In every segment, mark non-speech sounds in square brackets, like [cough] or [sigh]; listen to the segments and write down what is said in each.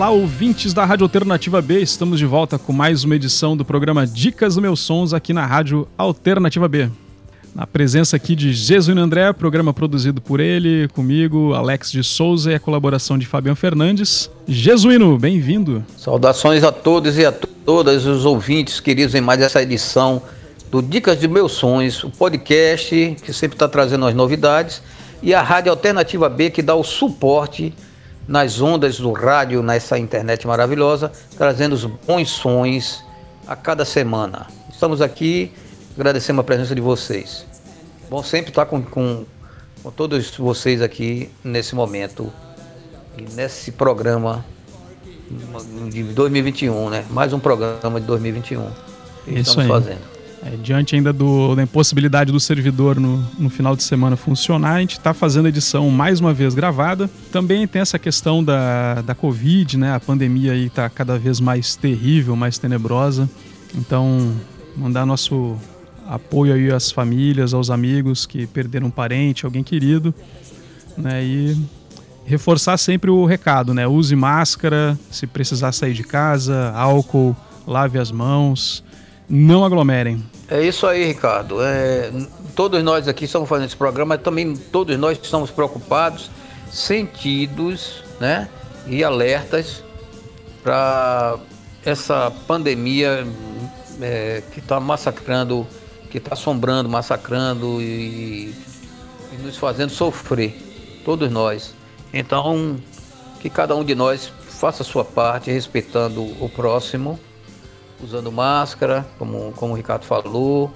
Olá, ouvintes da Rádio Alternativa B. Estamos de volta com mais uma edição do programa Dicas dos Meus Sons aqui na Rádio Alternativa B. Na presença aqui de Jesuíno André, programa produzido por ele, comigo, Alex de Souza e a colaboração de Fabiano Fernandes. Jesuíno, bem-vindo. Saudações a todos e a todas os ouvintes queridos em mais essa edição do Dicas de Meus Sonhos, o podcast que sempre está trazendo as novidades e a Rádio Alternativa B que dá o suporte nas ondas do rádio, nessa internet maravilhosa, trazendo os bons sons a cada semana. Estamos aqui, agradecemos a presença de vocês. Bom sempre estar com, com, com todos vocês aqui nesse momento e nesse programa de 2021, né? Mais um programa de 2021 que Isso estamos aí. fazendo. É, diante ainda do, da impossibilidade do servidor no, no final de semana funcionar, a gente está fazendo a edição mais uma vez gravada. Também tem essa questão da, da Covid, né? A pandemia aí está cada vez mais terrível, mais tenebrosa. Então, mandar nosso apoio aí às famílias, aos amigos que perderam um parente, alguém querido, né? E reforçar sempre o recado, né? Use máscara, se precisar sair de casa, álcool, lave as mãos, não aglomerem. É isso aí, Ricardo. É, todos nós aqui estamos fazendo esse programa, mas também todos nós estamos preocupados, sentidos, né? E alertas para essa pandemia é, que está massacrando, que está assombrando, massacrando e, e nos fazendo sofrer, todos nós. Então, que cada um de nós faça a sua parte, respeitando o próximo usando máscara, como, como o Ricardo falou,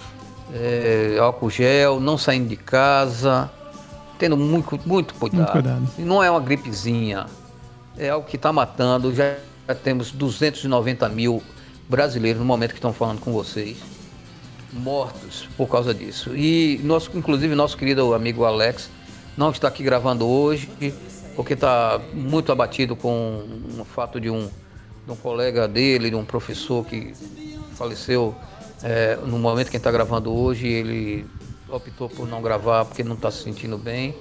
é, álcool gel, não saindo de casa, tendo muito, muito cuidado. Muito cuidado. E não é uma gripezinha, é algo que está matando. Já, já temos 290 mil brasileiros no momento que estão falando com vocês, mortos por causa disso. E, nosso, inclusive, nosso querido amigo Alex não está aqui gravando hoje, porque está muito abatido com o fato de um de um colega dele, de um professor que faleceu é, no momento que está gravando hoje. Ele optou por não gravar porque não está se sentindo bem,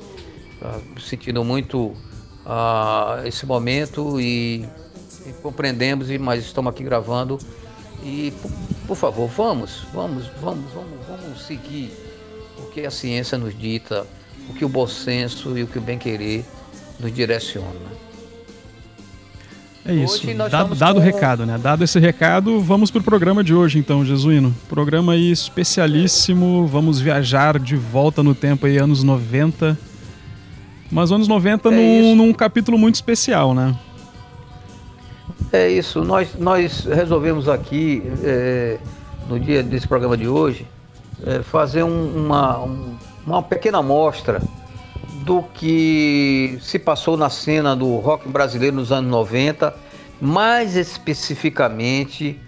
está sentindo muito ah, esse momento e, e, compreendemos, mas estamos aqui gravando. E por, por, favor, vamos, vamos, vamos, vamos, vamos seguir o que a ciência nos dita, o que o bom senso e o que o bem-querer nos direciona. É isso. Dado, dado o com... recado, né? Dado esse recado, vamos para o programa de hoje, então, Jesuíno. Programa aí especialíssimo. Vamos viajar de volta no tempo aí, anos 90. Mas anos 90 é num, num, capítulo muito especial, né? É isso. Nós, nós resolvemos aqui, é, no dia desse programa de hoje, é, fazer um, uma, um, uma pequena amostra do que se passou na cena do rock brasileiro nos anos 90, mais especificamente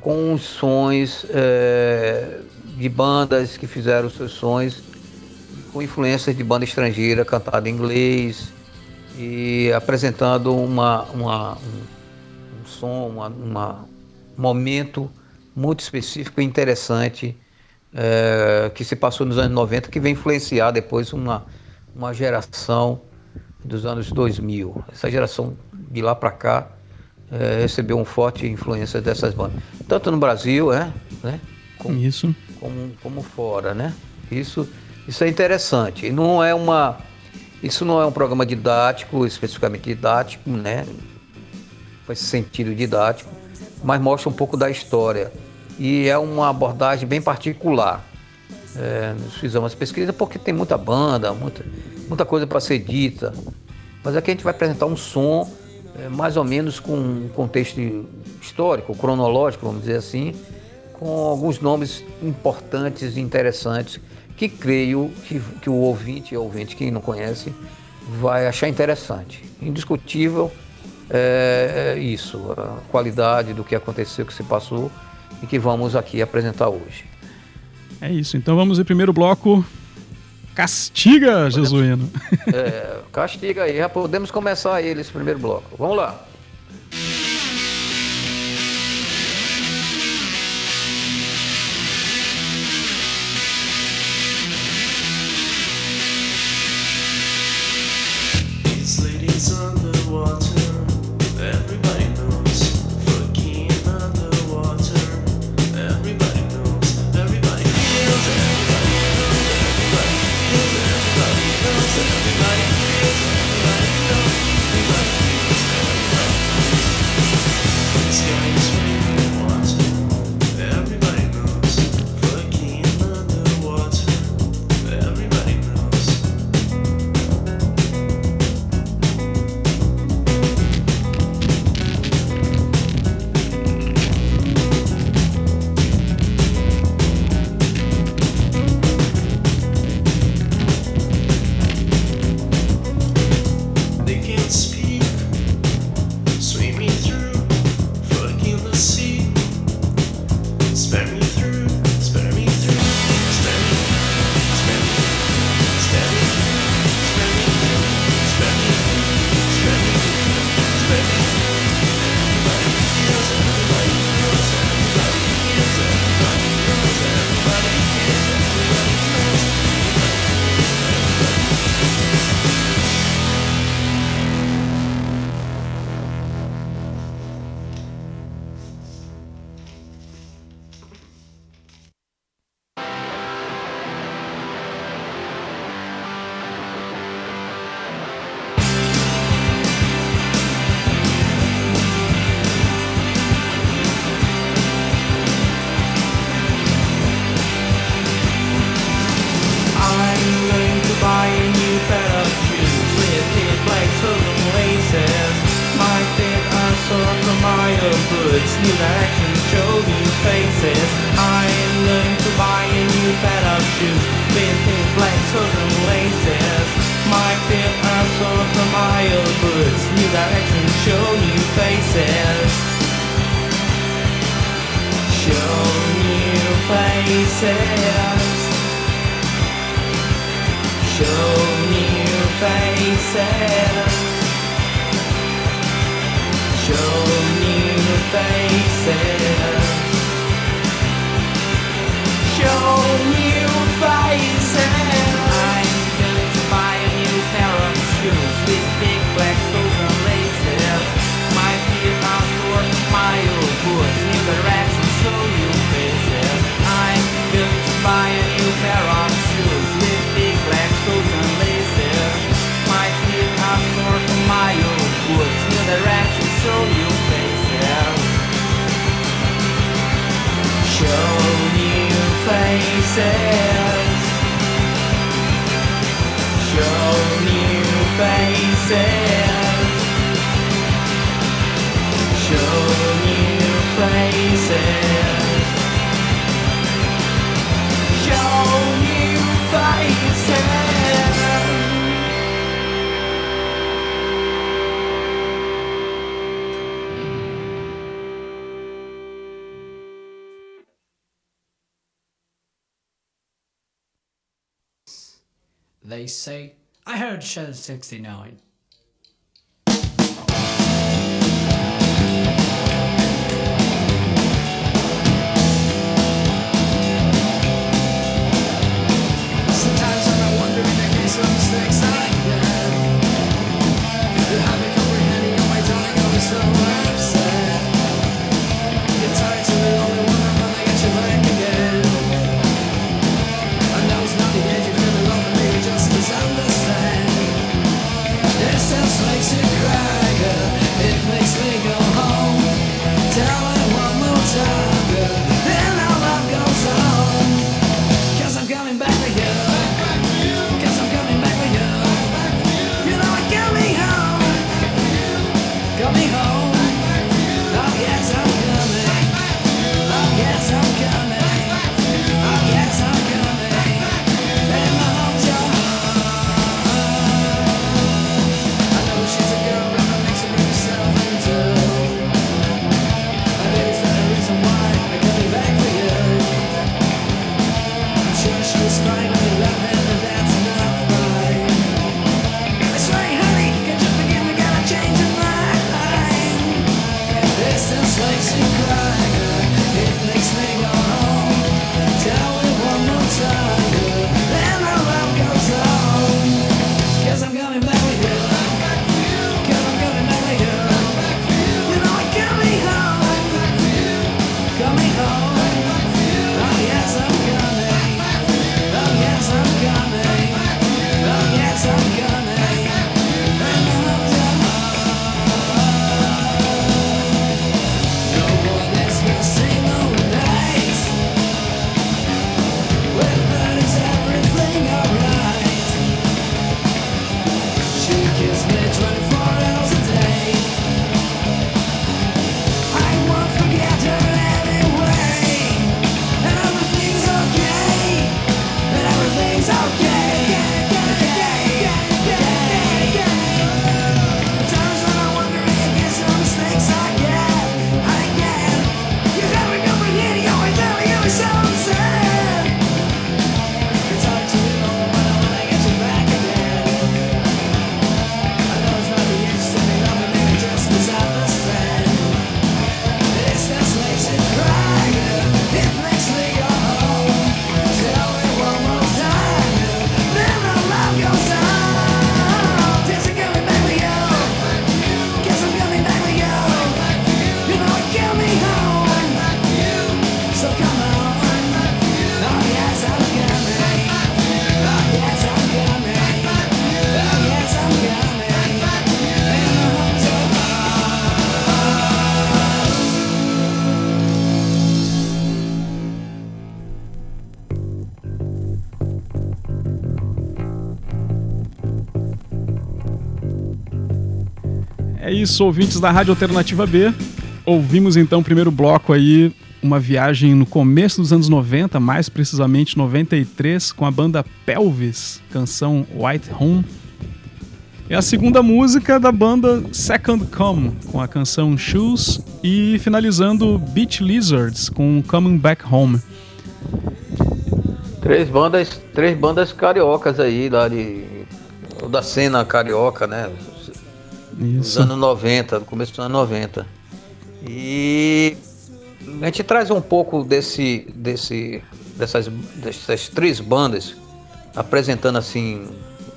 com os sons é, de bandas que fizeram seus sons com influências de banda estrangeira cantada em inglês e apresentando uma, uma um, um, som, uma, um momento muito específico e interessante é, que se passou nos anos 90 que vem influenciar depois uma uma geração dos anos 2000. Essa geração de lá para cá é, recebeu uma forte influência dessas bandas, tanto no Brasil, é, né? Como, isso. Como, como fora, né? Isso, isso é interessante. E não é uma, isso não é um programa didático, especificamente didático, né? Com esse sentido didático, mas mostra um pouco da história. E é uma abordagem bem particular é, fizemos as pesquisas porque tem muita banda, muita, muita coisa para ser dita. Mas aqui a gente vai apresentar um som é, mais ou menos com um contexto histórico, cronológico, vamos dizer assim, com alguns nomes importantes e interessantes que creio que, que o ouvinte e ouvinte, quem não conhece, vai achar interessante. Indiscutível é, é isso, a qualidade do que aconteceu, que se passou e que vamos aqui apresentar hoje. É isso. Então vamos em primeiro bloco. Castiga, podemos, Jesuíno. É, castiga aí. Já podemos começar aí esse primeiro bloco. Vamos lá. words new actions show new faces. I learned to buy a new pair of shoes With pink black hoes laces. My feet are sore from my old boots New directions show new faces. Show new faces. Show new faces show new faces. Show new faces. I'm going to buy a new pair of shoes with big black laces. My feet my old boots, show you. faces. Show new faces. Show new faces. Show new faces. say, I heard shell 69. Isso, ouvintes da Rádio Alternativa B. Ouvimos então o primeiro bloco aí, uma viagem no começo dos anos 90, mais precisamente 93, com a banda Pelvis, canção White Home. E a segunda música da banda Second Come, com a canção Shoes, e finalizando Beach Lizards com Coming Back Home. Três bandas, três bandas cariocas aí, lá de, da cena carioca, né? Isso. Dos anos 90, do começo dos anos 90. E a gente traz um pouco desse, desse, dessas, dessas três bandas, apresentando assim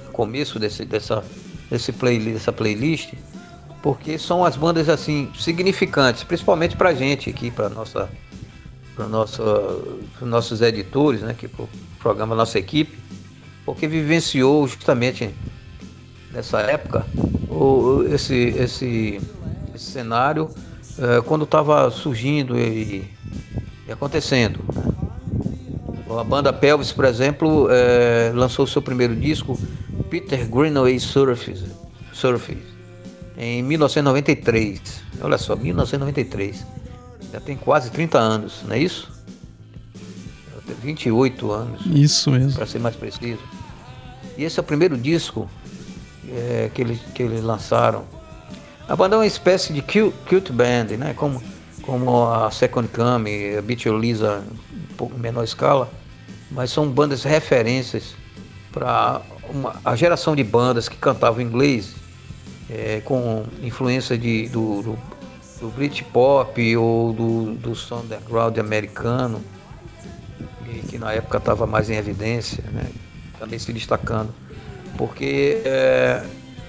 o começo desse, dessa, desse playlist, dessa playlist, porque são as bandas assim significantes, principalmente para gente aqui, para nossa para nosso, nossos editores, né, que o programa nossa equipe, porque vivenciou justamente nessa época o, esse, esse, esse cenário é, quando estava surgindo e, e acontecendo. A banda Pelvis, por exemplo, é, lançou seu primeiro disco, Peter Greenaway Surface, Surface, em 1993. Olha só, 1993 já tem quase 30 anos, não é isso? 28 anos. Isso mesmo. Para ser mais preciso. E esse é o primeiro disco é, que, eles, que eles lançaram. A banda é uma espécie de cult band, né? Como, como a Second Come, a Beach Lisa, um pouco menor escala. Mas são bandas referências para a geração de bandas que cantavam inglês é, com influência de, do, do do Britpop ou do, do som underground americano, que na época estava mais em evidência, né? também se destacando. Porque é,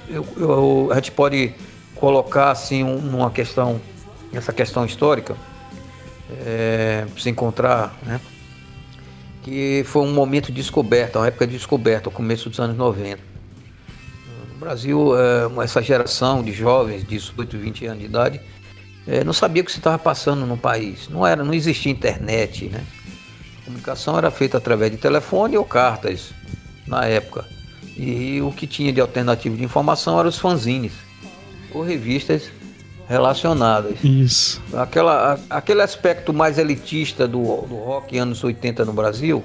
eu, eu, a gente pode colocar assim uma questão, essa questão histórica, é, se encontrar, né? que foi um momento de descoberta, uma época de descoberta, o começo dos anos 90. No Brasil, é, essa geração de jovens de 18, 20 anos de idade é, não sabia o que se estava passando no país. Não era, não existia internet, né? A comunicação era feita através de telefone ou cartas na época. E o que tinha de alternativa de informação eram os fanzines ou revistas relacionadas. Isso. Aquela, aquele aspecto mais elitista do, do rock anos 80 no Brasil,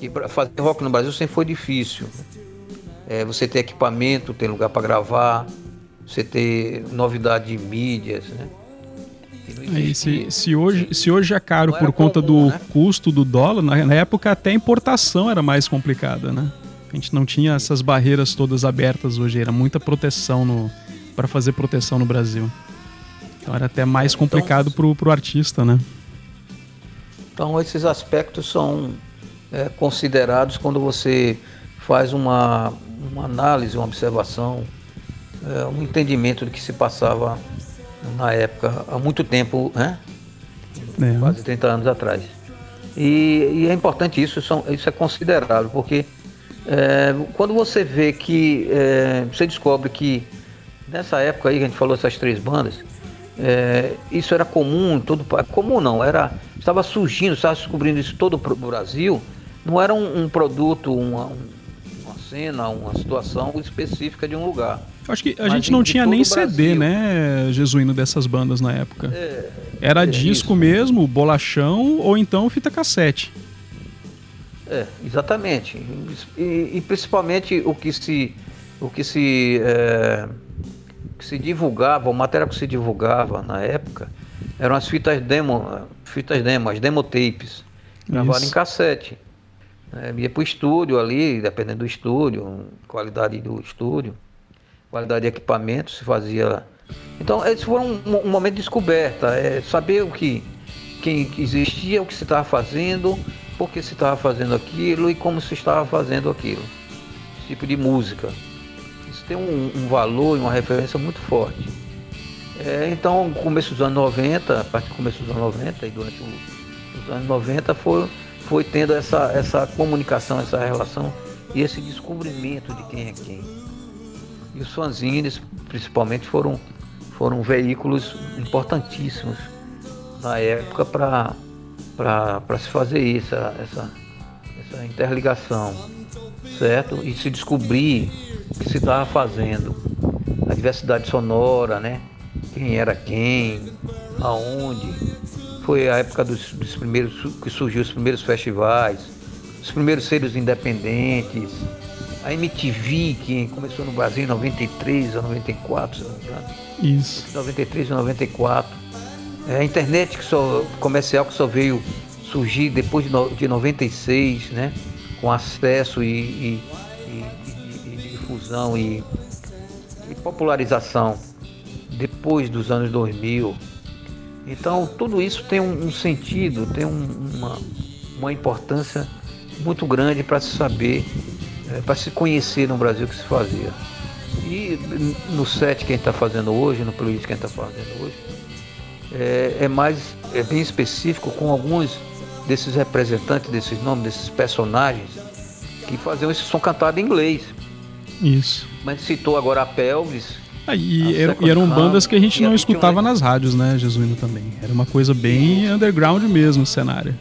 e para fazer rock no Brasil sempre foi difícil. É, você ter equipamento, ter lugar para gravar, você ter novidade de mídias, né? Aí, se, se, hoje, se hoje é caro por conta comum, do né? custo do dólar, na, na, época até a importação era mais complicada, né? A gente não tinha essas barreiras todas abertas hoje, era muita proteção para fazer proteção no Brasil. Então era até mais então, complicado então, pro, pro artista, né? Então esses aspectos são é, considerados quando você faz uma, uma análise, uma observação, é, um entendimento do que se passava na época, há muito tempo, né? É. Quase 30 anos atrás. E, e, é importante isso, isso é considerável, porque é, quando você vê que é, você descobre que nessa época aí que a gente falou essas três bandas, é, isso era comum, todo comum não, era estava surgindo, estava descobrindo isso todo o Brasil, não era um, um produto, uma, uma cena, uma situação específica de um lugar. Acho que a Mas gente não tinha nem CD, né, Jesuíno, dessas bandas na época. É, Era é disco isso. mesmo, bolachão ou então fita cassete. É, exatamente. E, e principalmente o que se, o que se, é, que se divulgava, o material que se divulgava na época, eram as fitas demo, fitas demo, as demo tapes, gravadas em cassete. É, ia pro estúdio ali, dependendo do estúdio, qualidade do estúdio qualidade de equipamento, se fazia. Então, esse foi um, um momento de descoberta, é saber o que, quem existia, o que se estava fazendo, por que se estava fazendo aquilo e como se estava fazendo aquilo. Esse tipo de música. Isso tem um, um valor e uma referência muito forte. É, então, começo dos anos 90, a partir do começo dos anos 90 e durante os anos 90 foi, foi tendo essa, essa comunicação, essa relação e esse descobrimento de quem é quem. E os fanzines, principalmente, foram, foram veículos importantíssimos na época para se fazer isso, essa, essa interligação, certo? E se descobrir o que se estava fazendo. a diversidade sonora, né? Quem era quem, aonde. Foi a época dos, dos primeiros que surgiu os primeiros festivais, os primeiros seres independentes, a MTV, que começou no Brasil em 93 ou 94, se não me engano. Isso. 93 ou 94. É, a internet que só, comercial que só veio surgir depois de, no, de 96, né? Com acesso e, e, e, e difusão e, popularização depois dos anos 2000. Então tudo isso tem um, um sentido, tem um, uma, uma importância muito grande para se saber, é, para se conhecer no Brasil que se fazia. E no set que a gente está fazendo hoje, no playlist que a gente está fazendo hoje, é, é, mais é bem específico com alguns desses representantes, desses nomes, desses personagens que faziam esse som cantado em inglês. Isso. Mas citou agora a Pelvis. Ah, e, era, e, eram bandas que a gente não escutava nas rádios, né, Jesuíno também. Era uma coisa bem Isso. underground mesmo o cenário.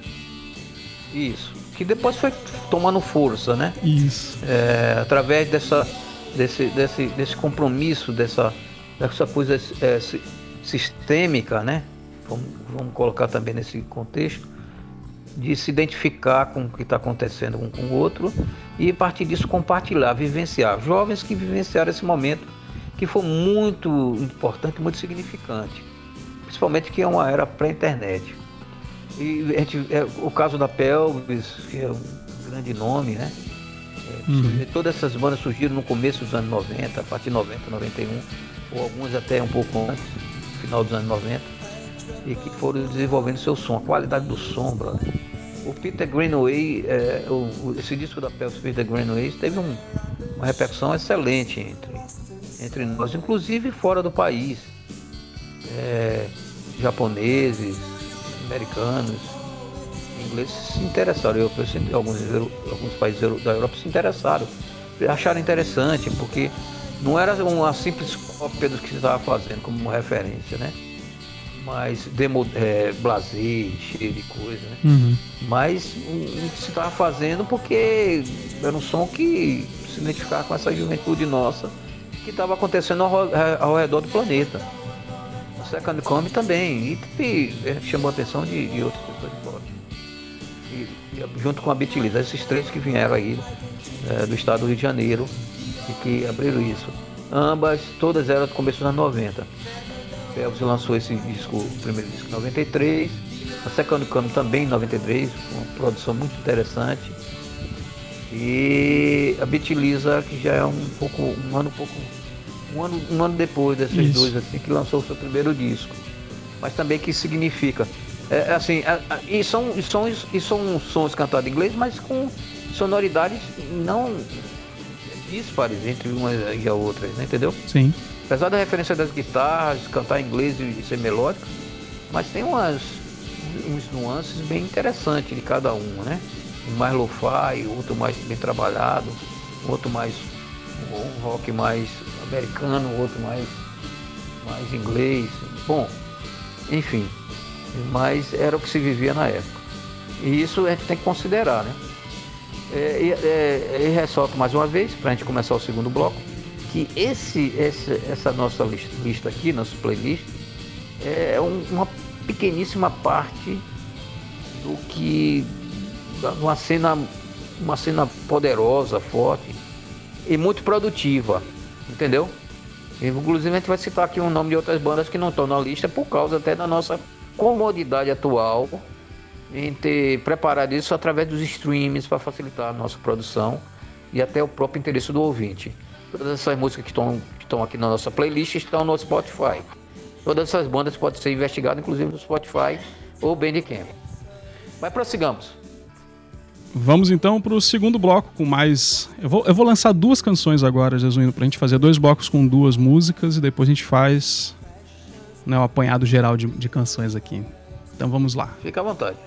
Isso. Que depois foi tomando força, né? Isso. É, através dessa, desse, desse, desse compromisso, dessa, dessa coisa é, sistêmica, né? Vamos, vamos colocar também nesse contexto de se identificar com o que está acontecendo um com o outro e a partir disso compartilhar, vivenciar. Jovens que vivenciaram esse momento que foi muito importante, muito significante, principalmente que é uma era pré-internet. E a gente, é, o caso da Pelvis, que é um grande nome, né? É, uhum. Todas essas bandas surgiram no começo dos anos 90, a partir de 90, 91, ou algumas até um pouco antes, final dos anos 90 e que foram desenvolvendo seu som, a qualidade do som, brother. O Peter Greenaway, é, o, esse disco da Pels Peter Greenaway teve um, uma repercussão excelente entre, entre nós, inclusive fora do país. É, japoneses, americanos, ingleses se interessaram, eu, alguns, alguns países da Europa se interessaram, acharam interessante, porque não era uma simples cópia do que se estava fazendo como referência, né? mais demo, é, blazer, cheio de coisa, né? Uhum. Mas um, se estava fazendo porque era um som que se identificava com essa juventude nossa que estava acontecendo ao, ao, redor do planeta. O Second Come também, e, e é, chamou a atenção de, de outras pessoas de fora. E, junto com a Beatles, esses três que vieram aí é, do estado do Rio de Janeiro e que abriram isso. Ambas, todas eram do começo dos anos 90. Elvis lançou esse disco, o primeiro disco em 93, a Second Come também em 93, uma produção muito interessante. E a Beatlisa, que já é um pouco, um ano um pouco, um ano, um ano depois desses Isso. dois, assim, que lançou o seu primeiro disco. Mas também que significa. É, é assim, é, é, e, são, e, são, e são sons cantados em inglês, mas com sonoridades não dispares entre uma e a outra, né, entendeu? Sim. Apesar da referência das guitarras, cantar em inglês e ser melódico, mas tem umas uns nuances bem interessantes de cada um, né? Um mais lo-fi, outro mais bem trabalhado, outro mais um rock mais americano, outro mais mais inglês. Bom, enfim, mas era o que se vivia na época. E isso a gente tem que considerar, né? É, é, e ressalto mais uma vez, para a gente começar o segundo bloco, que esse, esse, essa nossa lista aqui, nosso playlist, é um, uma pequeníssima parte do que uma cena uma cena poderosa, forte e muito produtiva, entendeu? Inclusive a gente vai citar aqui o um nome de outras bandas que não estão na lista por causa até da nossa comodidade atual em ter preparado isso através dos streams para facilitar a nossa produção e até o próprio interesse do ouvinte. Todas essas músicas que estão, que aqui na nossa playlist estão no Spotify. Todas essas bandas podem ser investigadas, inclusive no Spotify ou Bandcamp. Mas prossigamos. Vamos então para o segundo bloco com mais. Eu vou, eu vou lançar duas canções agora, Jesuíno, para a gente fazer dois blocos com duas músicas e depois a gente faz né, um apanhado geral de, de canções aqui. Então vamos lá. Fica à vontade.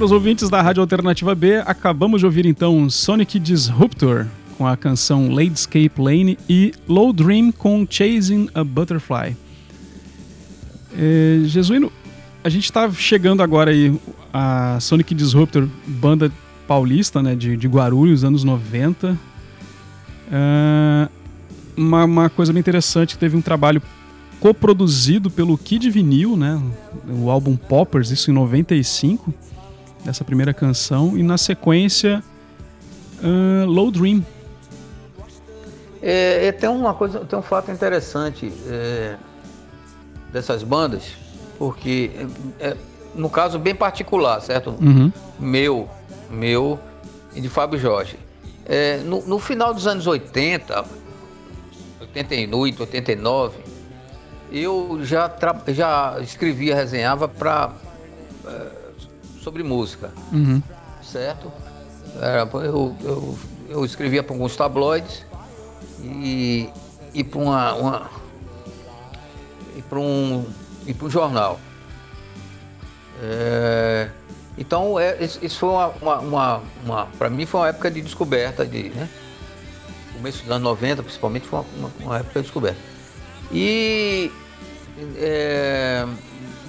Caros ouvintes da Rádio Alternativa B, acabamos de ouvir então Sonic Disruptor com a canção Ladescape Lane e Low Dream com Chasing a Butterfly. É, Jesuíno, a gente está chegando agora aí a Sonic Disruptor, banda paulista, né, de, de Guarulhos, anos 90. É, uma, uma coisa bem interessante, teve um trabalho coproduzido pelo Kid Vinil, né, o álbum Poppers, isso em 95, dessa primeira canção, e na sequência uh, Low Dream. É, é, tem uma coisa, tem um fato interessante é, dessas bandas, porque é, no caso bem particular, certo? Uhum. Meu, meu e de Fábio Jorge. É, no, no, final dos anos 80, 88, 89, eu já, já escrevia, resenhava para é, sobre música, uhum. certo? Era, eu, eu, eu escrevia para alguns tabloides e, e para uma, uma e para um e para um jornal. É, então é, isso foi uma, uma, uma, uma para mim foi uma época de descoberta de, né? Começo dos anos 90, principalmente, foi uma, uma época de descoberta. E é,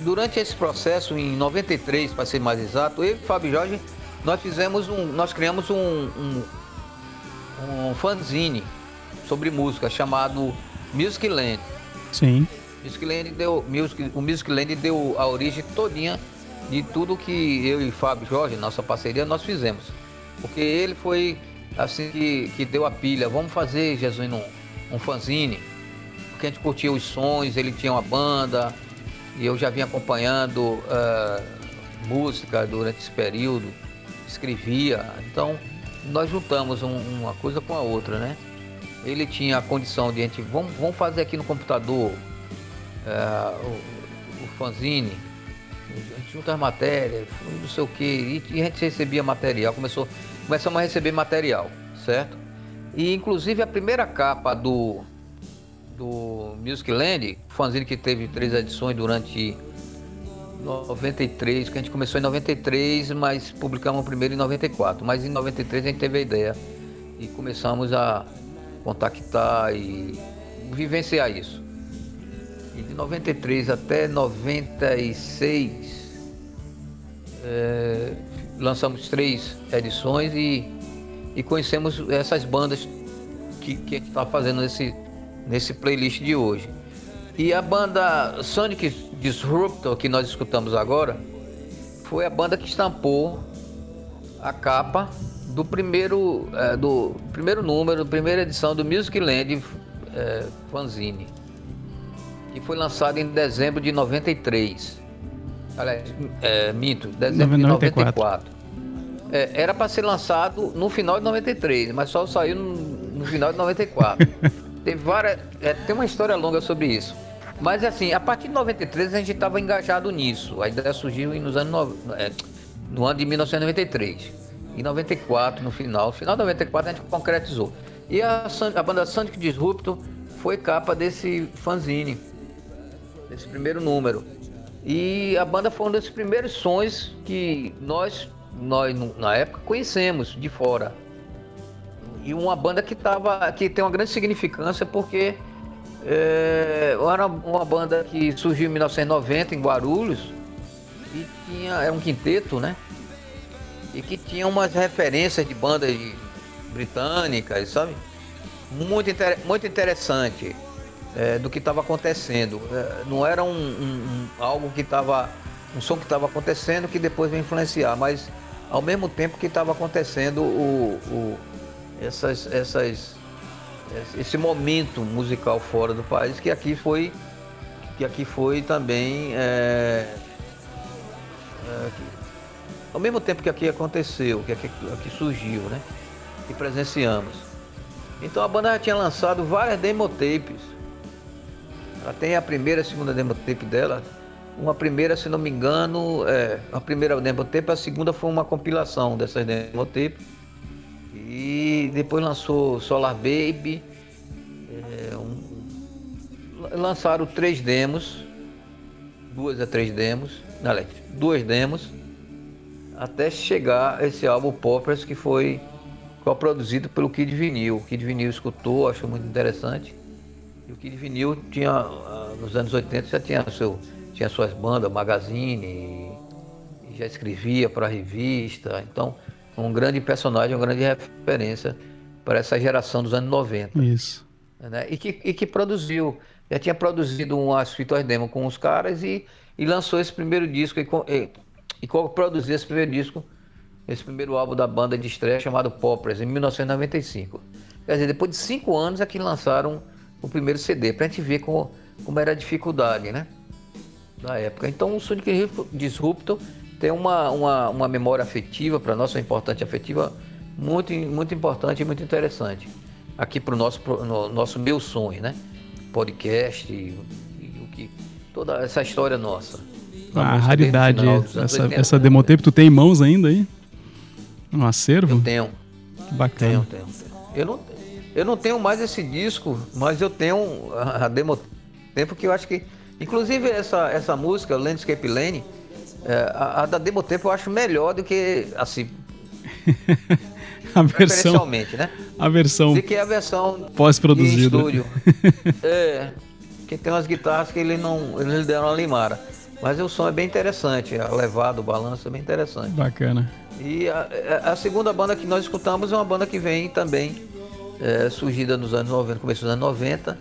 durante esse processo, em 93, para ser mais exato, eu e Fábio Jorge, nós fizemos um, nós criamos um, um, um fanzine sobre música chamado Music Land. Sim. Music Land deu, Music, o Music Land deu a origem todinha de tudo que eu e Fábio Jorge, nossa parceria, nós fizemos. Porque ele foi assim que, que deu a pilha, vamos fazer, Jesus, um, um fanzine. Porque a gente curtia os sons, ele tinha uma banda, e eu já vinha acompanhando uh, música durante esse período, escrevia. Então, nós juntamos um, uma coisa com a outra, né? Ele tinha a condição de a gente, vamos, vamos fazer aqui no computador uh, o, o fanzine, a gente junta as matérias, não sei o que, e, a gente recebia material, começou, começamos a receber material, certo? E inclusive a primeira capa do, do Music Land, fanzine que teve três edições durante 93, que a gente começou em 93, mas publicamos primeiro em 94. Mas em 93 a gente teve a ideia e começamos a contactar e vivenciar isso. E de 93 até 96 é, lançamos três edições e, e conhecemos essas bandas que, que a gente está fazendo nesse, nesse playlist de hoje. E a banda Sonic Disruptor, que nós escutamos agora, foi a banda que estampou a capa do primeiro, é, do primeiro número, primeira edição do Music Land é, Fanzine, que foi lançado em dezembro de 93. Aliás, é, minto, dezembro 94. de 94. É, era para ser lançado no final de 93, mas só saiu no, no final de 94. [laughs] Teve várias. É, tem uma história longa sobre isso. Mas assim, a partir de 93 a gente estava engajado nisso. A ideia surgiu nos anos é, no ano de 1993. Em 94, no final, no final de 94 a gente concretizou. E a, a banda Sonic Disruptor foi capa desse fanzine, desse primeiro número. E a banda foi um desses primeiros sons que nós, nós na época conhecemos de fora e uma banda que tava, que tem uma grande significância porque é, era uma banda que surgiu em 1990 em Guarulhos e tinha era um quinteto, né? E que tinha umas referências de bandas britânicas, sabe? Muito, inter, muito interessante é, do que estava acontecendo. É, não era um, um, um algo que estava um som que estava acontecendo que depois vai influenciar, mas ao mesmo tempo que estava acontecendo o, o essas, essas, esse momento musical fora do país que aqui foi, que aqui foi também é, é, ao mesmo tempo que aqui aconteceu, que aqui, aqui surgiu, né? Que presenciamos. Então a banda já tinha lançado várias demotapes. Ela tem a primeira e a segunda demotape dela. Uma primeira, se não me engano, é, a primeira demotape, a segunda foi uma compilação dessas demotapes e depois lançou Solar Baby. É, um, lançaram três demos, duas a três demos, não, duas demos. até chegar esse álbum Poppers que foi produzido pelo Kid Vinil. O Kid Vinil escutou, achou muito interessante. E o Kid Vinil tinha, ah, nos anos 80, já tinha, seu, tinha suas bandas, Magazine, já escrevia para revista. Então, um grande personagem, uma grande referência para essa geração dos anos 90. Isso. Né? E, que, e que produziu, já tinha produzido uma Sweet Demo com os caras e, e lançou esse primeiro disco e, e, e produziu esse primeiro disco, esse primeiro álbum da banda de estreia chamado Poppers, em 1995. Quer dizer, depois de cinco anos é que lançaram o primeiro CD, para a gente ver como, como era a dificuldade, né? Da época. Então o Sonic Disruptor tem uma, uma, uma memória afetiva, para nós, uma importante afetiva, muito, muito importante e muito interessante. Aqui para o nosso, pro, no, nosso meu sonho, né? Podcast e, e, o que. Toda essa história nossa. A raridade. Essa, essa demotape tu tem em mãos ainda aí? No acervo? Eu tenho. Que bacana. Tenho, tenho. Eu não, eu não tenho mais esse disco, mas eu tenho a, a demo tempo que eu acho que. Inclusive essa, essa música, Landscape Lane, é, a, a, da demo tempo eu acho melhor do que assim. [laughs] a versão. né? A versão. De que é a versão pós-produzida. estúdio. [laughs] é. Que tem umas guitarras que ele não, eles deram uma limara. Mas o som é bem interessante, a levada, o balanço é bem interessante. Bacana. E a, a segunda banda que nós escutamos é uma banda que vem também é, surgida nos anos 90, começo dos anos 90.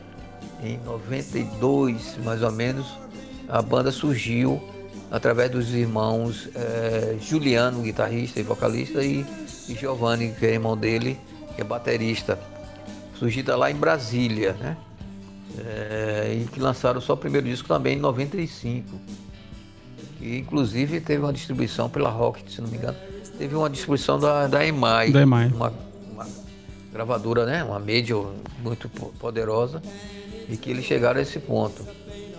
Em 92, mais ou menos, a banda surgiu através dos irmãos é, Juliano, guitarrista e vocalista, e, e Giovanni, que é irmão dele, que é baterista. Surgida lá em Brasília, né? É, e que lançaram só o primeiro disco também em 95. Que inclusive teve uma distribuição pela Rocket, se não me engano. Teve uma distribuição da, da EMAI. Da EMAI. Uma, uma gravadora, né? Uma mídia muito poderosa. E que eles chegaram a esse ponto.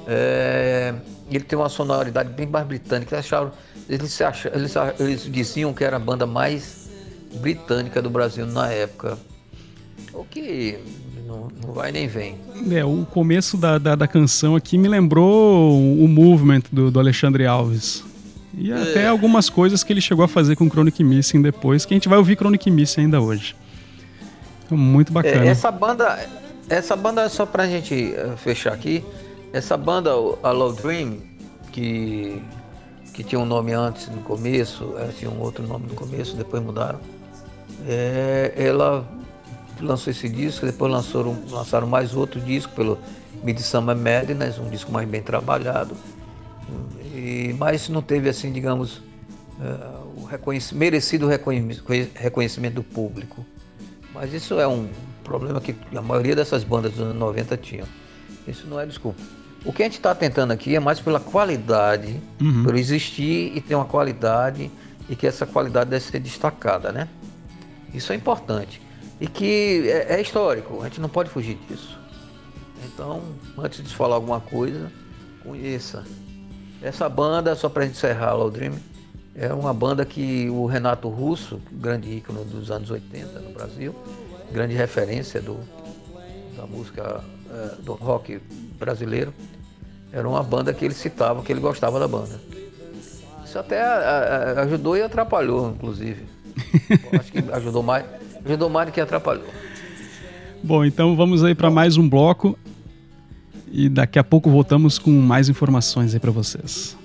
É, ele tem uma sonoridade bem mais britânica. Eles, acharam, eles, acharam, eles, eles diziam que era a banda mais britânica do Brasil na época. O que não, não vai nem vem. É, o começo da, da, da, canção aqui me lembrou o movement do, do Alexandre Alves. E é. até algumas coisas que ele chegou a fazer com Chronic Missing depois, que a gente vai ouvir Chronic Missing ainda hoje. Então, muito bacana. É, essa banda, essa banda só pra gente eh, fechar aqui, essa banda, a Love Dream, que, que tinha um nome antes no começo, é, tinha um outro nome no começo, depois mudaram. É, ela lançou esse disco, depois lançaram, lançaram mais outro disco pelo Midsummer Madness, um disco mais bem trabalhado. E, mas não teve assim, digamos, uh, o reconhecimento, merecido reconhecimento do público. Mas isso é um problema que a maioria dessas bandas dos anos 90 tinham. Isso não é desculpa. O que a gente está tentando aqui é mais pela qualidade, uhum. pelo existir e ter uma qualidade e que essa qualidade deve ser destacada, né? Isso é importante e que é, é, histórico, a gente não pode fugir disso. Então, antes de falar alguma coisa, conheça. Essa banda, só para encerrar, Low Dream, é uma banda que o Renato Russo, grande ícone dos anos 80 no Brasil, grande referência do, da música é, do rock brasileiro, era uma banda que ele citava, que ele gostava da banda. Isso até a, a, ajudou e atrapalhou, inclusive. acho que ajudou mais, Ajudou mais do que atrapalhou. Bom, então vamos aí para mais um bloco e daqui a pouco voltamos com mais informações aí para vocês.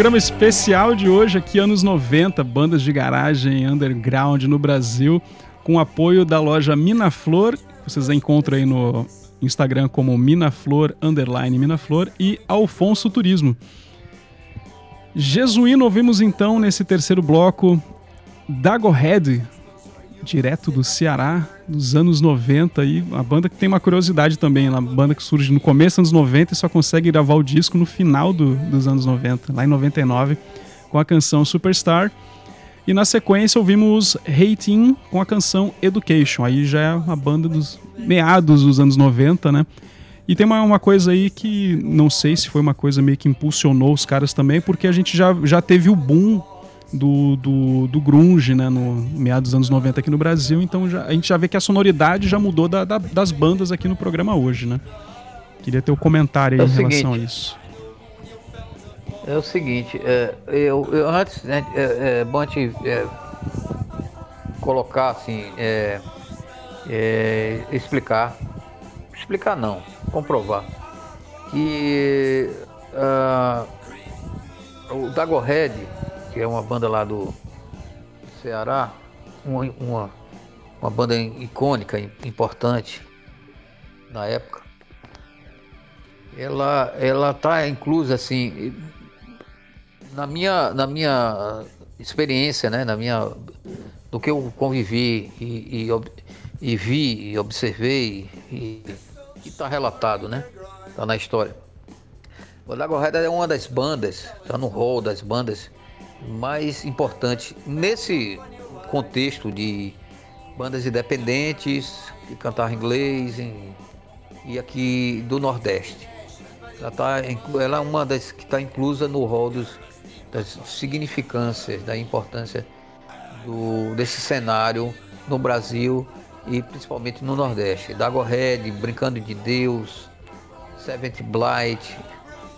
Programa especial de hoje aqui, anos 90, bandas de garagem underground no Brasil, com apoio da loja Minaflor, que vocês encontram aí no Instagram como Minaflor, underline Minaflor, e Alfonso Turismo. Jesuíno, ouvimos então nesse terceiro bloco Dagohead, direto do Ceará, dos anos 90 aí, uma banda que tem uma curiosidade também, uma banda que surge no começo dos anos 90 e só consegue gravar o disco no final do- dos anos 90, lá em 99, com a canção Superstar. E na sequência ouvimos Hating com a canção Education, aí já é uma banda dos meados dos anos 90, né? E tem uma, uma coisa aí que não sei se foi uma coisa meio que impulsionou os caras também, porque a gente já, já teve o boom do, do, do grunge, né, no meados dos anos 90 aqui no Brasil, então já, a gente já vê que a sonoridade já mudou da- da- das bandas aqui no programa hoje, né? Queria ter o comentário aí É em relação seguinte. a isso. É o seguinte, é, eu, eu antes, né, é, é bom a gente é, colocar assim, é, é, explicar, explicar não, comprovar que ah, o Dagohead, que é uma banda lá do Ceará, uma, uma, uma banda icônica, im- importante na época, ela ela tá inclusa assim na minha na minha experiência né na minha do que eu convivi e, e, e vi e observei e está relatado né tá na história. O Lago é uma das bandas está no rol das bandas mais importantes nesse contexto de bandas independentes que cantavam inglês em, e aqui do Nordeste ela, tá, ela é uma das que está inclusa no rol dos, das significâncias, da importância do, desse cenário no Brasil e principalmente no Nordeste. Dagohead, Brincando de Deus, Seventh Blight,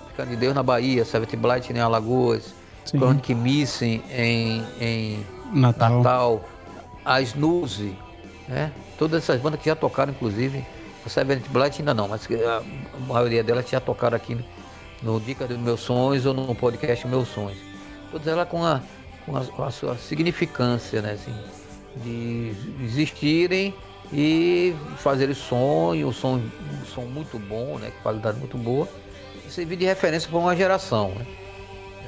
Brincando de Deus na Bahia, Seventh Blight em Alagoas, Sim. Chronic Missing em, em Natal. Natal, a Snooze, né? Todas essas bandas que já tocaram, inclusive, o Seventh Blight ainda não, mas que a maioria delas já tocaram aqui no Dica dos Meus Sonhos ou no podcast Meus Sonhos. Todas elas com a, com a, com a sua significância, né? Assim, de existirem e fazerem e um som, um som muito bom, né? Qualidade muito boa, e servir de referência para uma geração, né?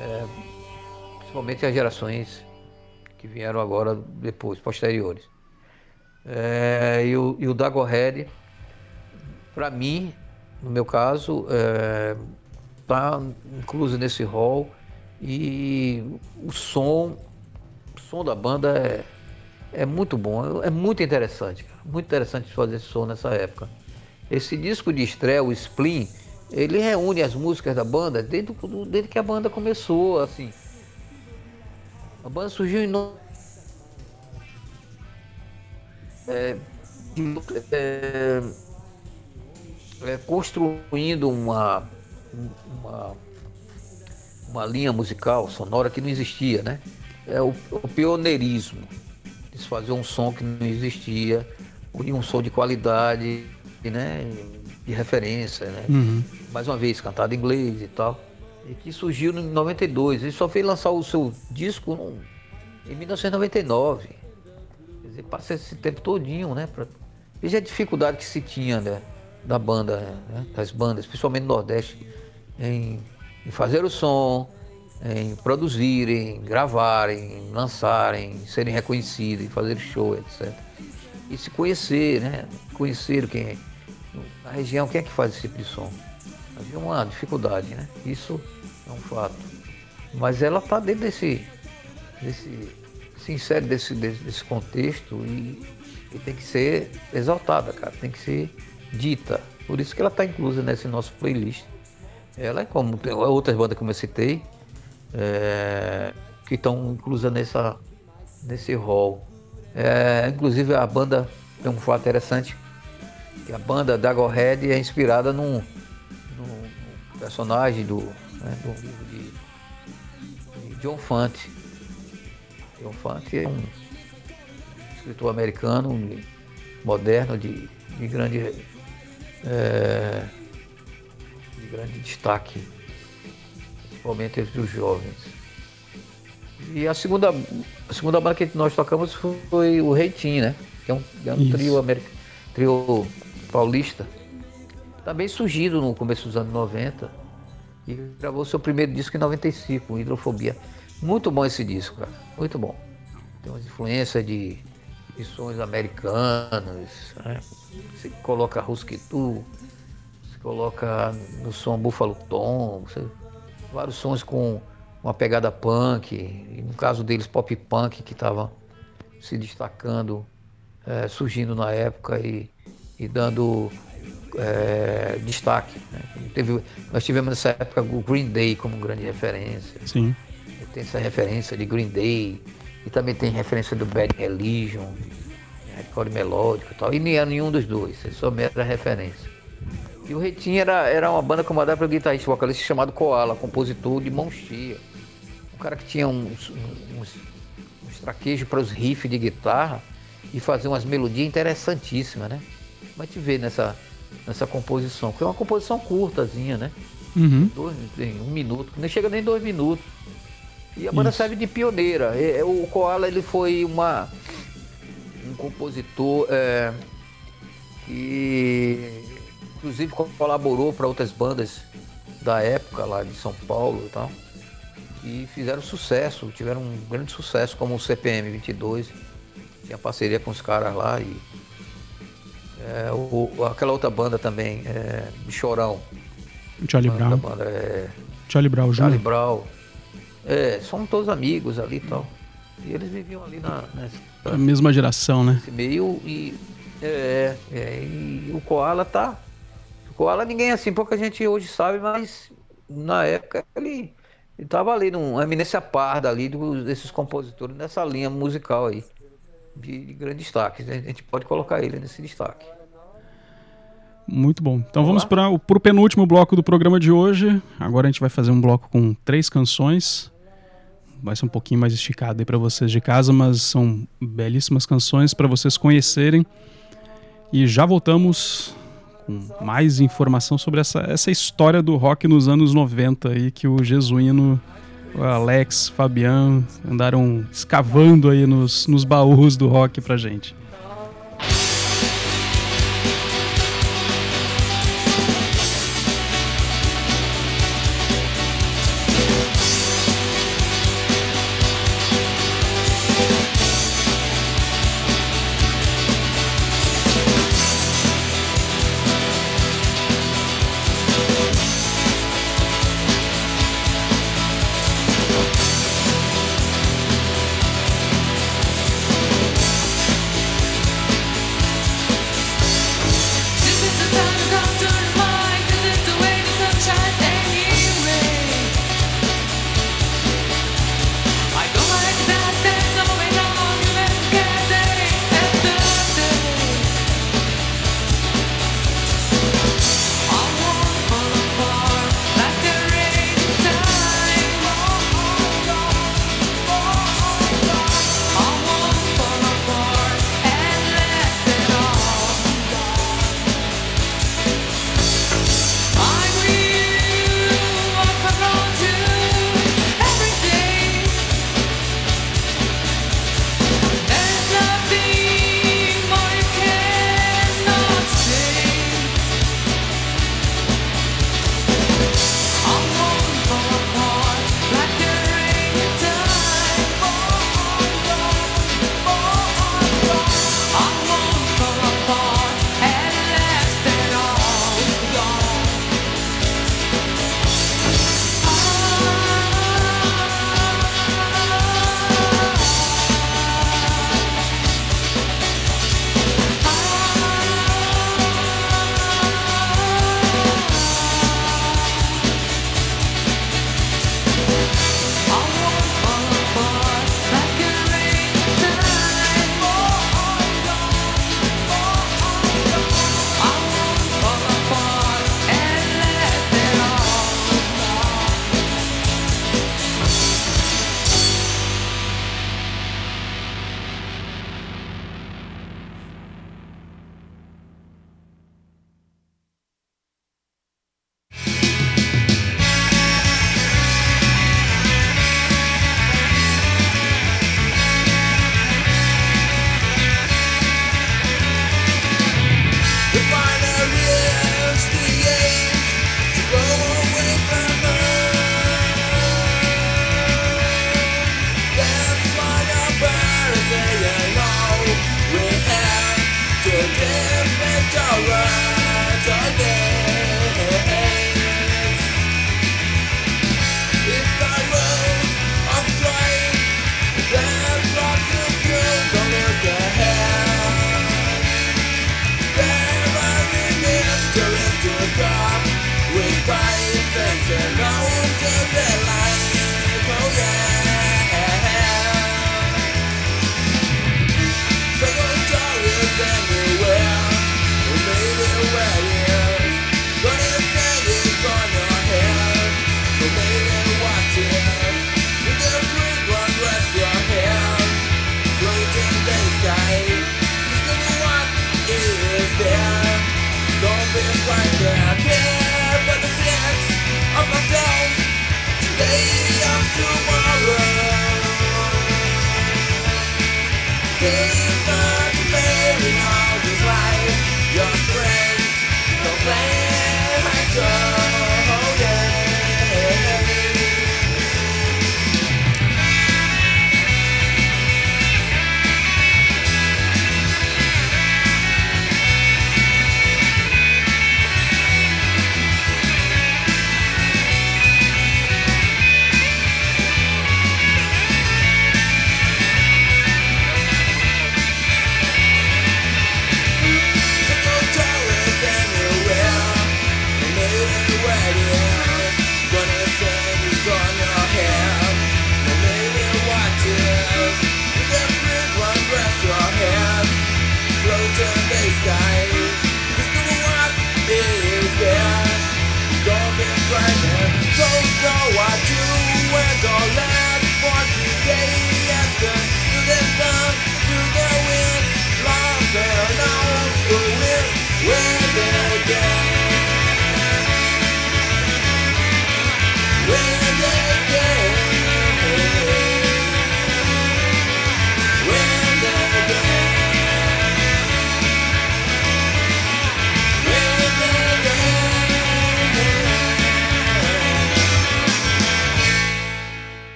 É, principalmente as gerações que vieram agora depois, posteriores. É, e, o, e o Dagohead, para mim, no meu caso, está incluso nesse rol e o som, o som da banda é, é muito bom, é muito interessante, cara, muito interessante fazer esse som nessa época. Esse disco de estreia, o Spleen, ele reúne as músicas da banda desde, desde que a banda começou, assim. A banda surgiu em no- é, é, é, construindo uma, uma, uma linha musical sonora que não existia, né? É o, o pioneirismo. Eles faziam um som que não existia, e um som de qualidade, né? De referência, né? Uhum. mais uma vez, cantado em inglês e tal, e que surgiu em 92. Ele só fez lançar o seu disco em 1999. Quer dizer, passa esse tempo todinho, né? Pra... Veja a dificuldade que se tinha né, da banda, né, das bandas, principalmente no Nordeste, em, em fazer o som, em produzirem, gravarem, lançarem, serem reconhecidos, fazer show, etc. E se conhecer, né? Conhecer quem é. Na região, quem é que faz esse tipo de som? Havia uma dificuldade, né? Isso é um fato. Mas ela está dentro desse, desse se insere desse, desse, contexto e, e tem que ser exaltada, cara. Tem que ser dita. Por isso que ela está inclusa nesse nosso playlist. Ela é como tem outras bandas como eu citei, é, que estão inclusas nessa, nesse rol. É, inclusive a banda tem um fato interessante, que a banda Dagohead é inspirada num personagem do, né, do livro de, de John Fante. John Fante é um escritor americano um moderno de, de grande é, de grande destaque, principalmente entre os jovens. E a segunda, a segunda banda que nós tocamos foi o Reitinho, né? Que é um, é um trio, americano, trio paulista. Também surgido no começo dos anos 90. E gravou seu primeiro disco em 95, Hidrofobia. Muito bom esse disco, cara. Muito bom. Tem umas influências de, de sons americanos. Né? Você coloca Husky Tu, você coloca no som Buffalo Tom, você- vários sons com uma pegada punk, e no caso deles pop punk que estava se destacando, eh, surgindo na época e, e dando eh, destaque. né? Teve- nós tivemos nessa época o Green Day como grande referência. Sim. Tem essa referência de Green Day e também tem referência do Bad Religion, né, hardcore melódico e tal. E nem é nenhum dos dois, é só mera referência. E o Retinho era, era uma banda comandada pelo guitarrista vocalista chamado Koala, compositor de mão cheia. Um cara que tinha uns, uns, uns traquejos para os riffs de guitarra e fazia umas melodias interessantíssimas, né? Mas te vê nessa, nessa composição, que é uma composição curtazinha, né? Uhum. Dois, um minuto, nem chega nem dois minutos. E a banda Isso. serve de pioneira. É, é, O Koala ele foi uma, um compositor é, que inclusive colaborou para outras bandas da época lá de São Paulo e tal. E fizeram sucesso, tiveram um grande sucesso como o CPM 22. Tinha parceria com os caras lá e é, o- aquela outra banda também, é, Chorão. Charlie Brown. banda, é, Charlie Brown Charlie Jr. Brown. É, somos todos amigos ali e tal. E eles viviam ali na, nessa, A mesma geração, né? meio e. É, é, e o Koala tá. O Koala ninguém assim, pouca gente hoje sabe, mas na época ele, ele tava ali numa eminência parda ali dos, desses compositores nessa linha musical aí. De, de grande destaque. né? A gente pode colocar ele nesse destaque. Muito bom. Então Vamos vamos para o penúltimo bloco do programa de hoje. Agora a gente vai fazer um bloco com três canções. Vai ser um pouquinho mais esticado aí para vocês de casa, mas são belíssimas canções para vocês conhecerem. E já voltamos com mais informação sobre essa, essa história do rock nos anos 90 aí que o Jesuíno, o Alex, Fabian andaram escavando aí nos, nos baús do rock pra gente.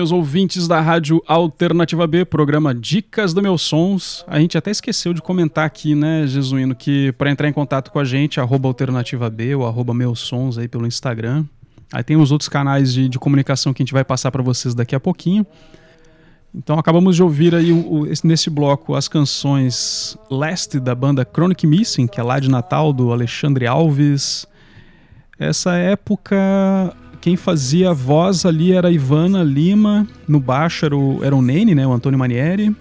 Meus ouvintes da Rádio Alternativa B, programa Dicas do Meus Sons. A gente até esqueceu de comentar aqui, né, Jesuíno, que para entrar em contato com a gente, arroba Alternativa B ou arroba Meus Sons aí pelo Instagram. Aí tem os outros canais de, de comunicação que a gente vai passar para vocês daqui a pouquinho. Então acabamos de ouvir aí o- o- esse- nesse bloco as canções Last da banda Chronic Missing, que é lá de Natal, do Alexandre Alves. Essa época, quem fazia a voz ali era a Ivana Lima, no baixo era o, era o Nene, né, o Antônio Manieri.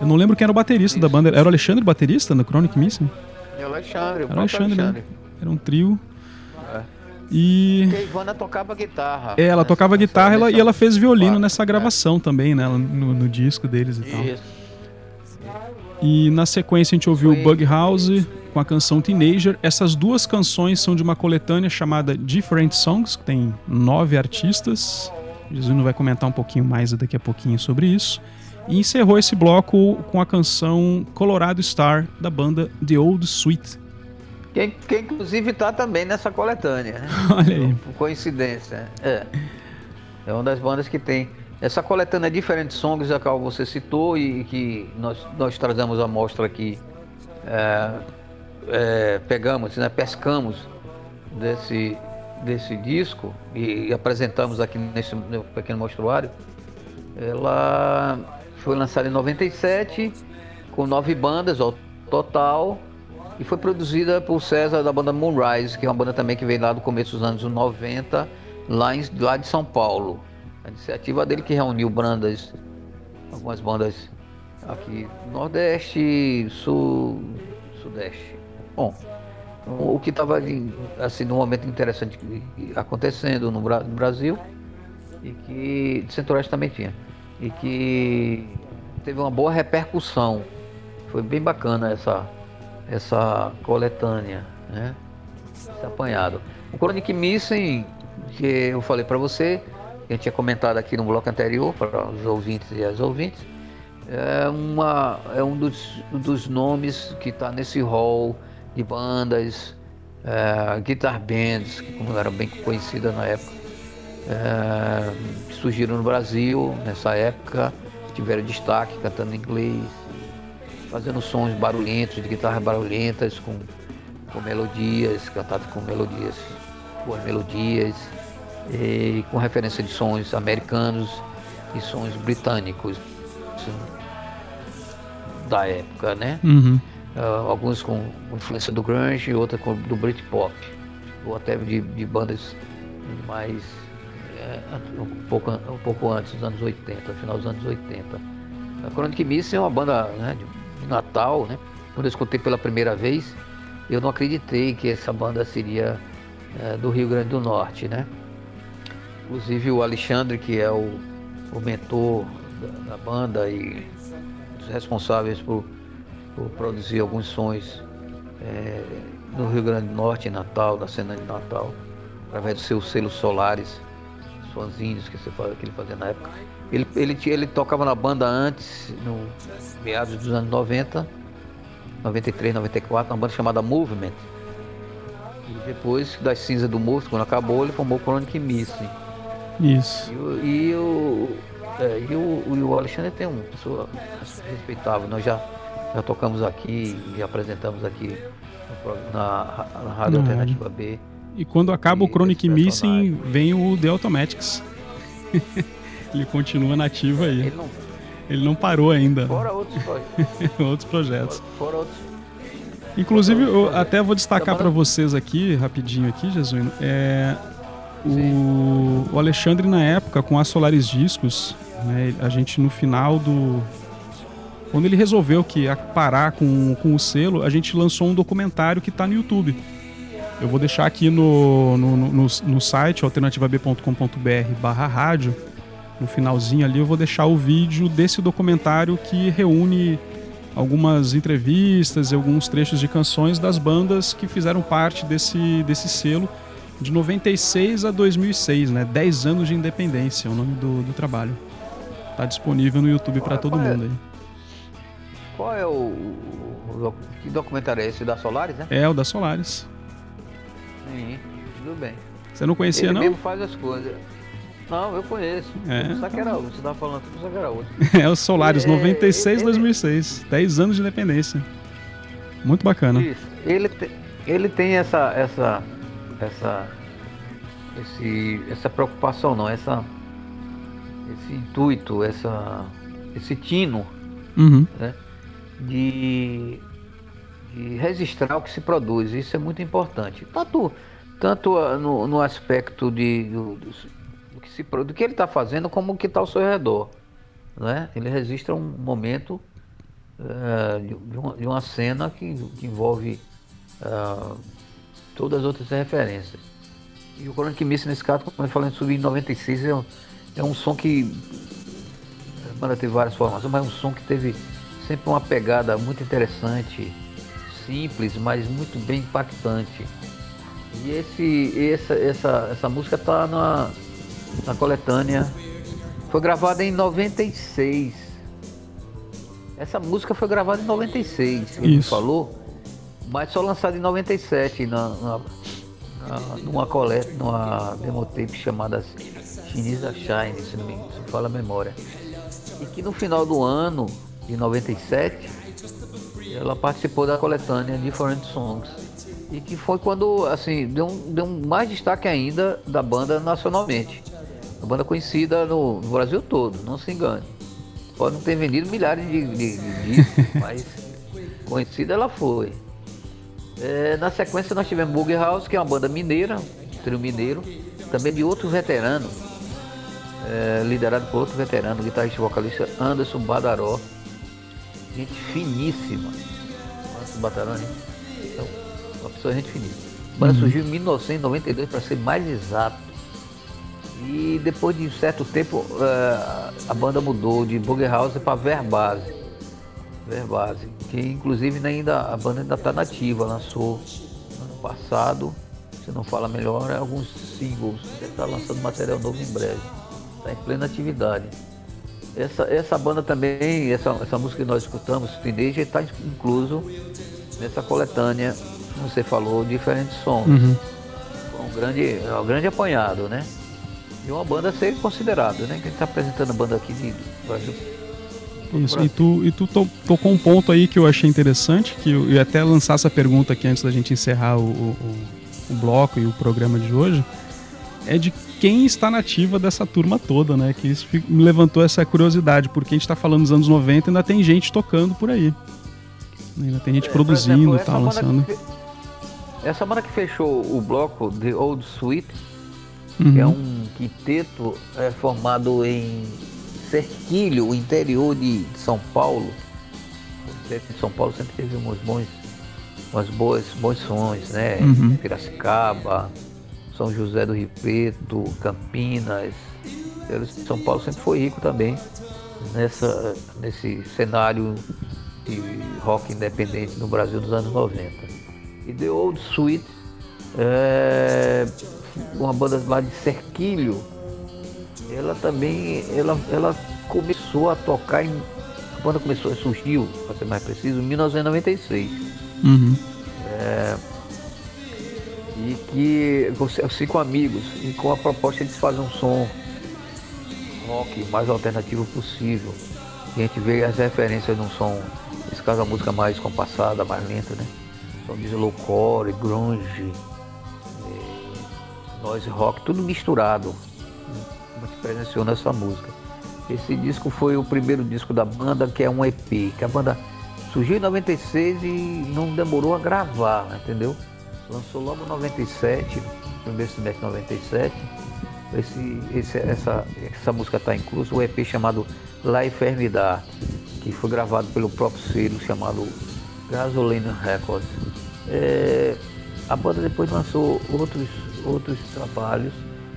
Eu não lembro quem era o baterista da banda. Era o Alexandre o baterista no Chronic Missing? É o Alexandre, o Era o Alexandre, Alexandre. né? Era um trio. É. E Porque a Ivana tocava guitarra. é, ela nessa- tocava guitarra ela- e ela fez violino nessa é. gravação também, né, no, no disco deles e tal. Isso. E na sequência a gente ouviu Foi- Bug House com a canção Teenager. Essas duas canções são de uma coletânea chamada Different Songs, que tem nove artistas. Jesus vai comentar um pouquinho mais daqui a pouquinho sobre isso. E encerrou esse bloco com a canção Colorado Star, da banda The Old Sweet. Que, que inclusive tá também nessa coletânea, né? [laughs] Olha aí. Por coincidência. É. É uma das bandas que tem. Essa coletânea Diferentes Songs, a qual você citou e que nós, nós trazemos a mostra aqui, é, é, pegamos, né, pescamos desse, desse disco e, apresentamos aqui nesse pequeno mostruário. Ela foi lançada em 97 com nove bandas, ó, total e foi produzida por César da banda Moonrise, que é uma banda também que veio lá do começo dos anos 90, lá, em, lá de São Paulo. A iniciativa dele que reuniu bandas, algumas bandas aqui Nordeste, Sul, Sudeste. Bom, o que estava assim num momento interessante acontecendo no, Bra- no Brasil e que de Centro-Oeste também tinha e que teve uma boa repercussão. Foi bem bacana essa essa coletânea, né? Esse apanhado. O Chronic Missing, que eu falei para você, que eu tinha comentado aqui no bloco anterior para os ouvintes e as ouvintes, é, uma, é um dos, dos nomes que está nesse hall de bandas, é, guitar bands, que como era bem conhecida na época, que surgiram no Brasil nessa época, tiveram destaque cantando em inglês, fazendo sons barulhentos, de guitarras barulhentas, com, com melodias, cantadas com melodias, boas melodias, e com referência de sons americanos e sons britânicos assim, da época, né? Uhum. Ah, alguns com influência do grunge, outros com do Britpop, ou até de, de bandas mais é, um, pouco, um pouco antes dos anos 80, final dos anos 80. A Chronic Missing é uma banda né, de, Natal, né? Quando eu escutei pela primeira vez, eu não acreditei que essa banda seria é, do Rio Grande do Norte, né? Inclusive o Alexandre, que é o, o mentor da, da banda e dos responsáveis por por produzir alguns sons é, no Rio Grande do Norte, em Natal, na cena de Natal, através dos seus selos solares, sonzinhos que, que ele fazia na época. Ele, ele, ele tocava na banda antes, no meados dos anos 90, 93, 94, uma banda chamada Movement. E depois das cinzas do Movement, quando acabou, ele formou o Chronic Missing. Isso. E, e o, é, e o, e o Alexandre tem uma pessoa respeitável. Nós já, já tocamos aqui e apresentamos aqui na, na Rádio Na Alternativa B. E quando acaba o E Chronic esse Missing, vem o The Automatics. [laughs] Ele continua nativo aí. Ele não, Ele não parou ainda. fora outros projetos. [laughs] Outros projetos. Fora outros. Inclusive, eu até vou destacar para vocês aqui, rapidinho aqui, Jesuíno, é o, o Alexandre na época com a Solaris Discos, né, a gente no final do quando ele resolveu que ia parar com, com o selo, a gente lançou um documentário que está no YouTube. Eu vou deixar aqui no, no, no, no- site alternativab.com.br barra rádio. No finalzinho ali eu vou deixar o vídeo desse documentário que reúne algumas entrevistas e alguns trechos de canções das bandas que fizeram parte desse, desse selo de 96 a 2006, né? 10 anos de independência é o nome do, do trabalho. Tá disponível no YouTube para todo mundo aí. Qual é o, o Que documentário é esse? Da Solaris, né? É o da Solaris. Sim, tudo bem. Você não conhecia, Ele não? mesmo faz as coisas. Não, eu conheço. É, era outro. Você estava falando, que era outro. [laughs] É o Solaris, É, 96 ele- 2006. 10 anos de independência. Muito bacana. Isso. Ele, te- ele tem essa, essa, essa, esse, essa preocupação, não, essa, esse intuito, essa, esse tino Uhum. De, de registrar o que se produz. Isso é muito importante. Tanto, tanto ah, no, no aspecto de, do, do, que se, do que ele está fazendo, como o que está ao seu redor. Né? Ele registra um momento eh, de, uma, de uma cena que, que envolve ah, todas as outras referências. E o Chronic Missing, nesse caso, como eu falei, subir em 96, é um, é um som que a banda teve várias formações, mas é um som que teve sempre uma pegada muito interessante, simples, mas muito bem impactante. E esse, essa, essa, essa música está na, na coletânea. Foi gravada em 96. Essa música foi gravada em 96, ele Isso. falou, mas só lançada em 97 na, na, na, numa coleta, numa demotape chamada Chinesa Shine, se não me se fala a memória. E que no final do ano de 97 ela participou da coletânea Different Songs. E que foi quando, assim, deu, um- deu um mais destaque ainda da banda nacionalmente. Uma banda conhecida no, no Brasil todo, não se engane. Pode não ter vendido milhares de, de, de discos, [laughs] mas Conhecida ela foi. É, na sequência nós tivemos Boogie House, que é uma banda mineira, um trio mineiro, também de outro veterano, é, liderado por outro veterano, guitarrista e vocalista Anderson Badaró. Gente finíssima. Anderson Badaró, hein? Então, uma pessoa gente finíssima. A banda surgiu em 1992, para ser mais exato. E depois de um certo tempo, eh, a banda mudou de Boogie House para Verbase. Verbase, que inclusive ainda a banda ainda está nativa, lançou ano passado, se não fala melhor, é alguns singles, estar lançando material novo em breve. Está em plena atividade. Essa, essa banda também, essa, essa música que nós escutamos, Teenager, está incluso nessa coletânea, como você falou, diferentes sons. Uhum. Foi um grande, é um grande apanhado, né? E uma banda a ser considerada, né? Que a gente está apresentando a banda aqui de, Brasil. Isso, e tu, e tu to- tocou um ponto aí que eu achei interessante, que eu ia até lançar essa pergunta aqui antes da gente encerrar o, o, o- o bloco e o programa de hoje, é de quem está nativa dessa turma toda, né? Que isso me levantou essa curiosidade, porque a gente está falando dos anos 90 e ainda tem gente tocando por aí. Ainda tem gente É, produzindo exemplo, e tal, lançando. que Essa banda que fechou o bloco, The Old Sweet, Uhum. que é um quinteto é, formado em Serquilho, o interior de São Paulo. De São Paulo sempre teve uns bons, umas boas, bons sons, né? Uhum. Piracicaba, São José do Rio Preto, Campinas. São Paulo sempre foi rico também nessa, nesse cenário de rock independente no Brasil dos anos 90. E The Old Sweet é uma banda lá de Serquilho, ela também ela, ela começou a tocar em. A banda começou, surgiu, para ser mais preciso, em 1996. Uhum. E que assim com amigos e com a proposta de fazer um som rock mais alternativo possível. E a gente vê as referências num som, nesse caso a música mais compassada, mais lenta, né? Som de slowcore, grunge, eh, noise rock, tudo misturado. Se presenciou nessa música. Esse disco foi o primeiro disco da banda, que é um EP, que a banda surgiu em 96 e não demorou a gravar, entendeu? Lançou logo em 97, primeiro semestre de 97. Esse, esse- essa, essa música está incluso, o EP chamado La Enfermidade, que foi gravado pelo próprio selo chamado Gasoline Records. É, a banda depois lançou outros, outros trabalhos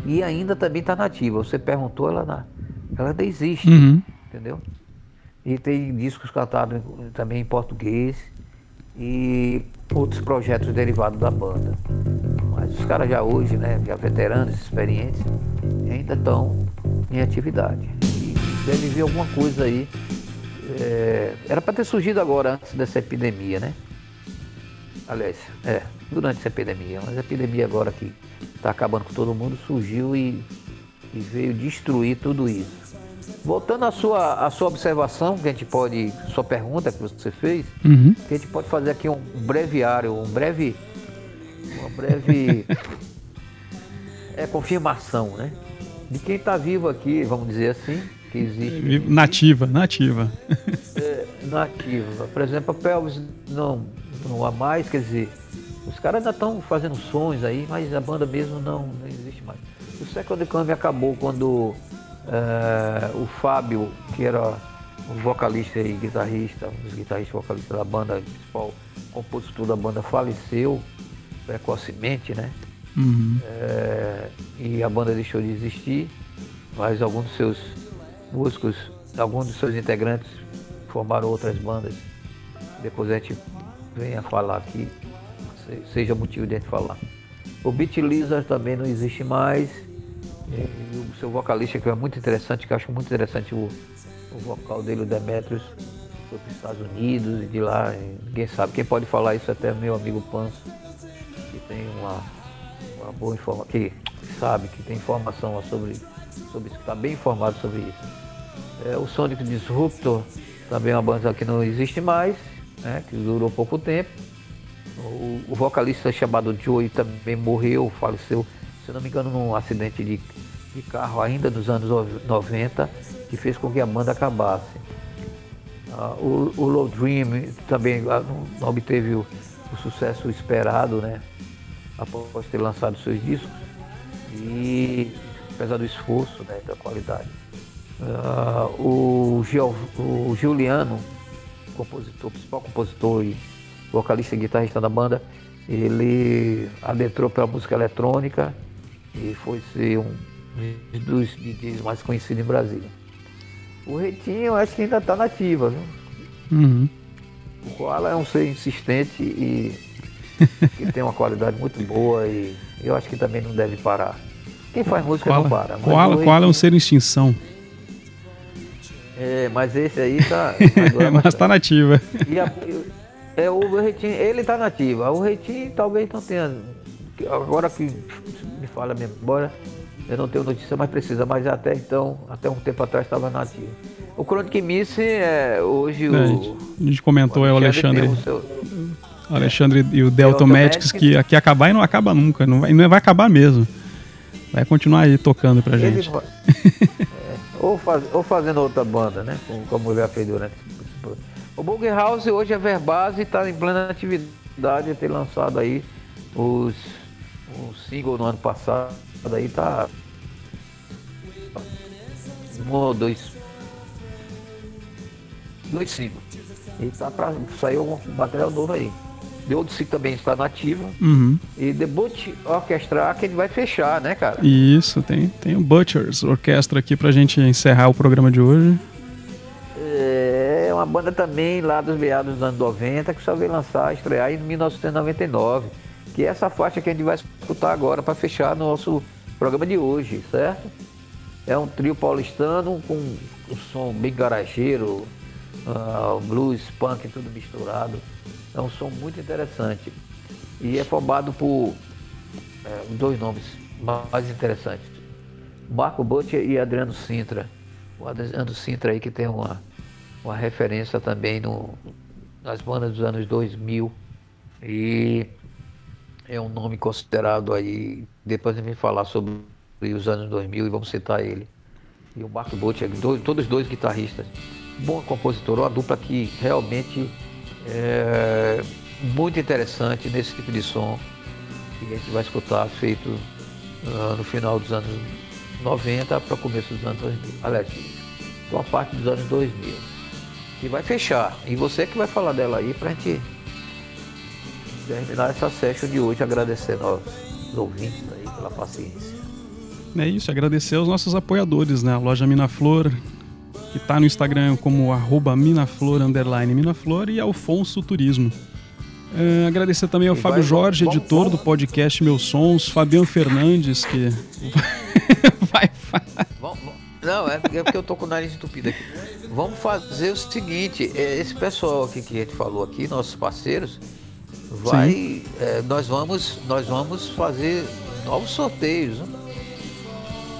e ainda também está nativa. Você perguntou, ela, na- ela ainda existe Uhum. entendeu? E tem discos cantados também em português e outros projetos derivados da banda. Mas os caras já hoje, né, já veteranos, experientes, ainda estão em atividade. E deve vir alguma coisa aí. é, era para ter surgido agora, antes dessa epidemia, né? Aliás, é, durante essa epidemia, mas a epidemia agora que está acabando com todo mundo surgiu e, e veio destruir tudo isso. Voltando à sua, à sua observação, que a gente pode, sua pergunta que você fez, Uhum. que a gente pode fazer aqui um breviário, um breve, uma breve [laughs] é, confirmação, né? De quem está vivo aqui, vamos dizer assim, que existe Nativa, nativa. é, nativa. Por exemplo, a Pelvis não, não há mais, quer dizer, os caras ainda estão fazendo sons aí, mas a banda mesmo não, não existe mais. O Second Coming acabou quando é, o Fábio, que era o vocalista e guitarrista, um dos guitarristas e vocalistas da banda, principal compositor da banda, faleceu precocemente, né? Uhum. É, e a banda deixou de existir, mas alguns dos seus músicos, alguns dos seus integrantes formaram outras bandas. Depois a gente vem a falar aqui, se- seja motivo de a gente falar. O Beat Lizard também não existe mais. E o seu vocalista, que é muito interessante, que eu acho muito interessante o, o vocal dele, o Demetrius, foi para os Estados Unidos e de lá, e ninguém sabe. Quem pode falar isso até é meu amigo Panso, que tem uma, uma boa informação, que sabe, que tem informação sobre, sobre isso, que está bem informado sobre isso. É, o Sonic Disruptor também é uma banda que não existe mais, né, que durou pouco tempo. O, o vocalista chamado Joey também morreu, faleceu, se não me engano, num acidente de, de carro ainda dos anos 90, que fez com que a banda acabasse. Ah, o, o Low Dream também ah, não, obteve o, o sucesso esperado, né? Após ter lançado seus discos. E apesar do esforço, né? Da qualidade. Ah, o, Gil, o Juliano, compositor, principal compositor e vocalista e guitarrista da banda, ele adentrou pela música eletrônica e foi ser um dos DJs mais conhecidos em Brasília. O Retinho acho que ainda está nativa, viu? Uhum. O Koala é um ser insistente e [laughs] que tem uma qualidade muito boa e eu acho que também não deve parar. Quem faz música não para. Koala, o Koala é um ser em extinção. É, mas esse aí tá. [laughs] agora Mas tá nativa. E a- é, o Reitinho, ele tá nativa. O Reitinho talvez não tenha. Agora que me fala a minha memória, eu não tenho notícia mais precisa, mas até então, até um tempo atrás estava nativo. O Chronic Missing é hoje É, o. a gente- a gente comentou é o Alexandre, tem o seu- o Alexandre e o Delta Magics que aqui acabar e não acaba nunca. Não vai, não vai acabar mesmo. Vai continuar aí tocando pra ele gente. é, ou, faz- ou fazendo outra banda, né? Como, como ele já fez durante. O Boogie House hoje é verbase e está em plena atividade, ter lançado aí os, os singles no ano passado. Aí tá. Um ou dois. Dois singles. E tá pra sair um material novo aí. The Old Sick também está nativa. Uhum. E The Boot Orchestra que ele vai fechar, né, cara? Isso, tem, tem o Butchers Orquestra aqui pra gente encerrar o programa de hoje. É uma banda também lá dos meados dos anos 90 que só veio lançar, estrear em 1999. Que é essa faixa que a gente vai escutar agora para fechar nosso programa de hoje, certo? É um trio paulistano com um som bem garageiro, ah, blues, punk, tudo misturado. É um som muito interessante. E é formado por é, dois nomes mais interessantes. Marco Butcher e Adriano Sintra. O Adriano Sintra aí que tem uma, uma referência também no, nas bandas dos anos 2000 e é um nome considerado aí, depois a gente falar sobre os anos 2000 e vamos citar ele. E o Marco Butcher, dois, todos dois guitarristas. Bom compositor, uma dupla que realmente é muito interessante nesse tipo de som que a gente vai escutar feito ah, no final dos anos 90 para começo dos anos 2000. Aliás, uma parte dos anos 2000. E vai fechar. E você que vai falar dela aí para a gente terminar essa session de hoje, agradecendo aos ouvintes aí pela paciência. É isso, agradecer aos nossos apoiadores, né? A loja Minaflor, que tá no Instagram como arroba Minaflor, underline Minaflor, e Alfonso Turismo. É, agradecer também ao E Fábio vai- Jorge, vamos- editor vamos- do podcast Meus Sons, Fabiano Fernandes, que [laughs] vai, Não, é porque é porque eu tô com o nariz entupido aqui. Vamos fazer o seguinte, é, esse pessoal aqui que a gente falou aqui, nossos parceiros, vai. é, nós, vamos, nós vamos fazer novos sorteios. né?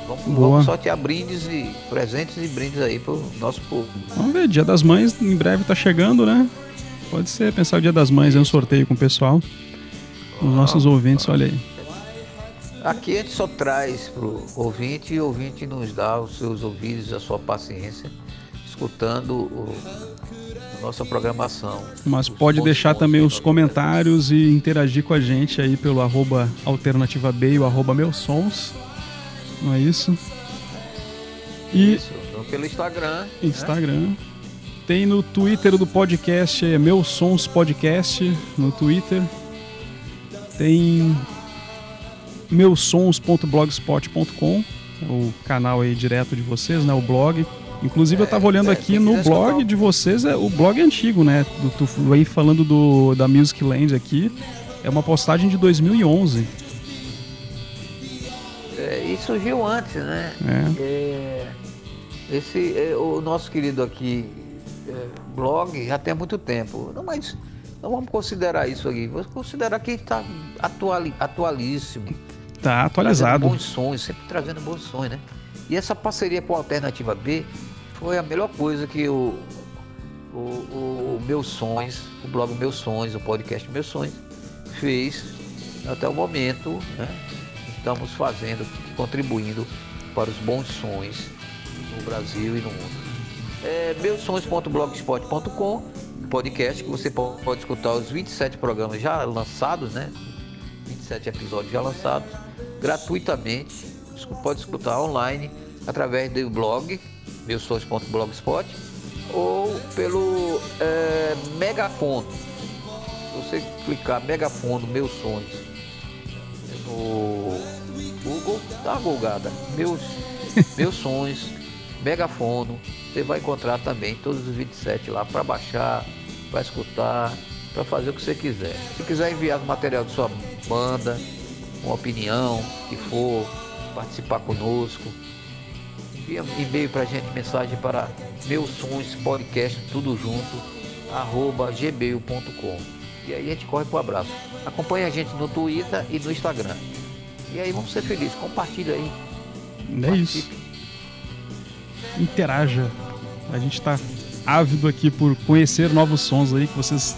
Vamos, vamos sortear brindes e presentes e brindes aí pro nosso público. Vamos ver, Dia das Mães em breve tá chegando, né? Pode ser pensar o Dia das Mães é um sorteio com o pessoal. Os nossos ouvintes, olha aí. Aqui a gente só traz pro ouvinte e o ouvinte nos dá os seus ouvidos, a sua paciência, escutando o- nossa programação. Mas pode deixar também os comentários e interagir com a gente aí pelo arroba alternativa B e o arroba meus sons. Não é isso? E Isso, então, pelo Instagram. né? Instagram. Tem no Twitter do podcast, é Meus Sons Podcast, no Twitter. Tem meusons.blogspot.com, o canal aí direto de vocês, né, o blog. Inclusive eu tava olhando é, aqui no blog de vocês, é, o blog é antigo, né? Do, tu aí falando do, da Music Land aqui. É uma postagem de 2011. É, e surgiu antes, né? É. É, esse, é, o nosso querido aqui, é, blog, já tem muito tempo. Não, mas não vamos considerar isso aqui. Vamos considerar que está atuali, atualíssimo. Tá atualizado. Trazendo bons sons, sempre trazendo bons sons, né? E essa parceria com a Alternativa B foi a melhor coisa que o, o, o, o Meus Sonhos, o blog Meus Sonhos, o podcast Meus Sonhos, fez até o momento, né? Estamos fazendo, contribuindo para os bons sons no Brasil e no mundo. é meusons.blogspot.com, podcast que você po- pode escutar os 27 programas já lançados, né? 27 episódios já lançados, gratuitamente. Pode escutar online através do blog meusons.blogspot ou pelo é, megafone. Se você clicar megafone Meus Sonhos no Google, dá uma golgada. Meus, [laughs] meus sonhos, megafono. Você vai encontrar também todos os 27 lá para baixar, para escutar, para fazer o que você quiser. Se quiser enviar o material de sua banda, uma opinião, que for, participar conosco, envia e-mail para a gente, mensagem para meus sonhos podcast, tudo junto, arroba gmail.com. E aí a gente corre pro abraço. Acompanhe a gente no Twitter e no Instagram. E aí vamos ser felizes. Compartilha aí. É isso. Interaja. A gente tá ávido aqui por conhecer novos sons aí que vocês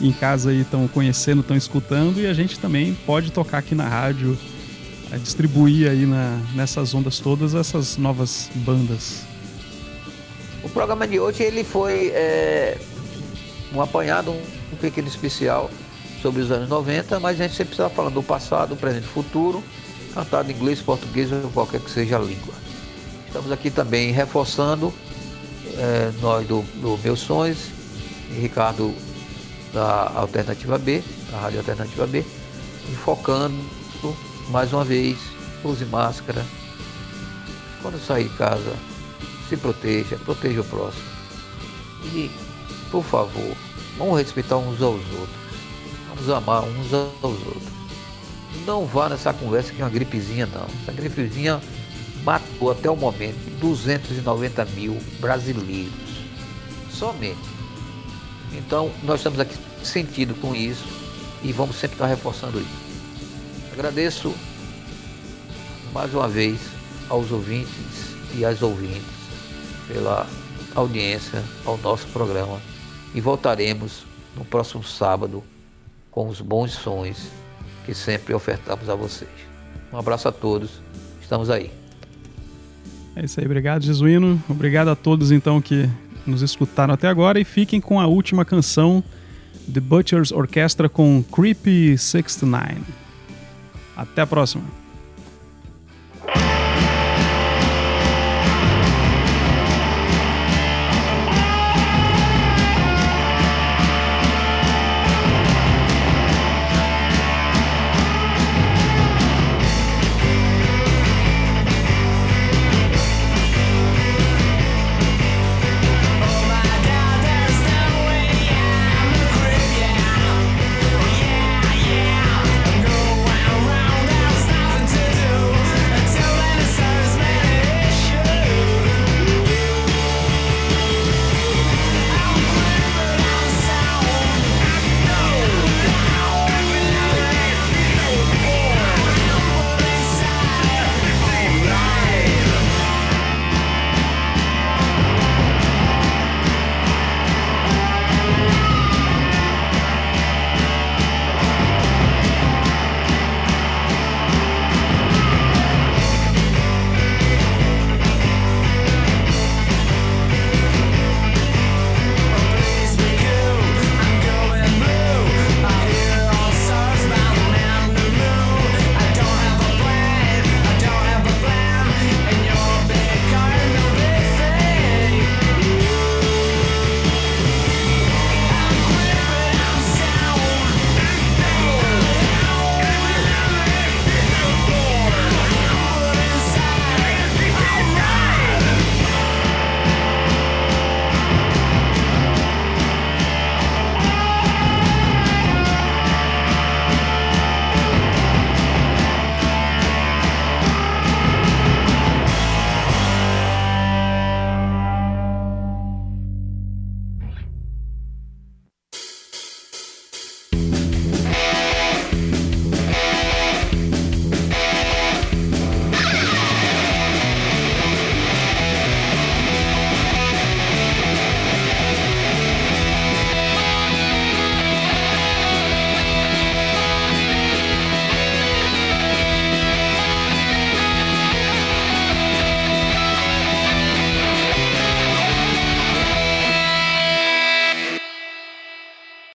em casa aí estão conhecendo, estão escutando e a gente também pode tocar aqui na rádio, a distribuir aí na, nessas ondas todas essas novas bandas. O programa de hoje ele foi é, um apanhado, um, pequeno especial sobre os anos 90, mas a gente sempre está falando do passado, presente e futuro, cantado em inglês, português ou qualquer que seja a língua. Estamos aqui também reforçando é, nós do, do Meus Sonhos e Ricardo da Alternativa B, da Rádio Alternativa B, e focando mais uma vez, use máscara. Quando sair de casa, se proteja, proteja o próximo. E, por favor, vamos respeitar uns aos outros. Vamos amar uns aos outros. Não vá nessa conversa que é uma gripezinha, não. Essa gripezinha matou até o momento 290 mil brasileiros. Somente. Então, nós estamos aqui sentido com isso e vamos sempre estar reforçando isso. Agradeço mais uma vez aos ouvintes e às ouvintes pela audiência ao nosso programa e voltaremos no próximo sábado com os bons sons que sempre ofertamos a vocês. Um abraço a todos, estamos aí. É isso aí, obrigado, Jesuíno. Obrigado a todos então que nos escutaram até agora e fiquem com a última canção The Butchers Orchestra com Creepy 69. Até a próxima.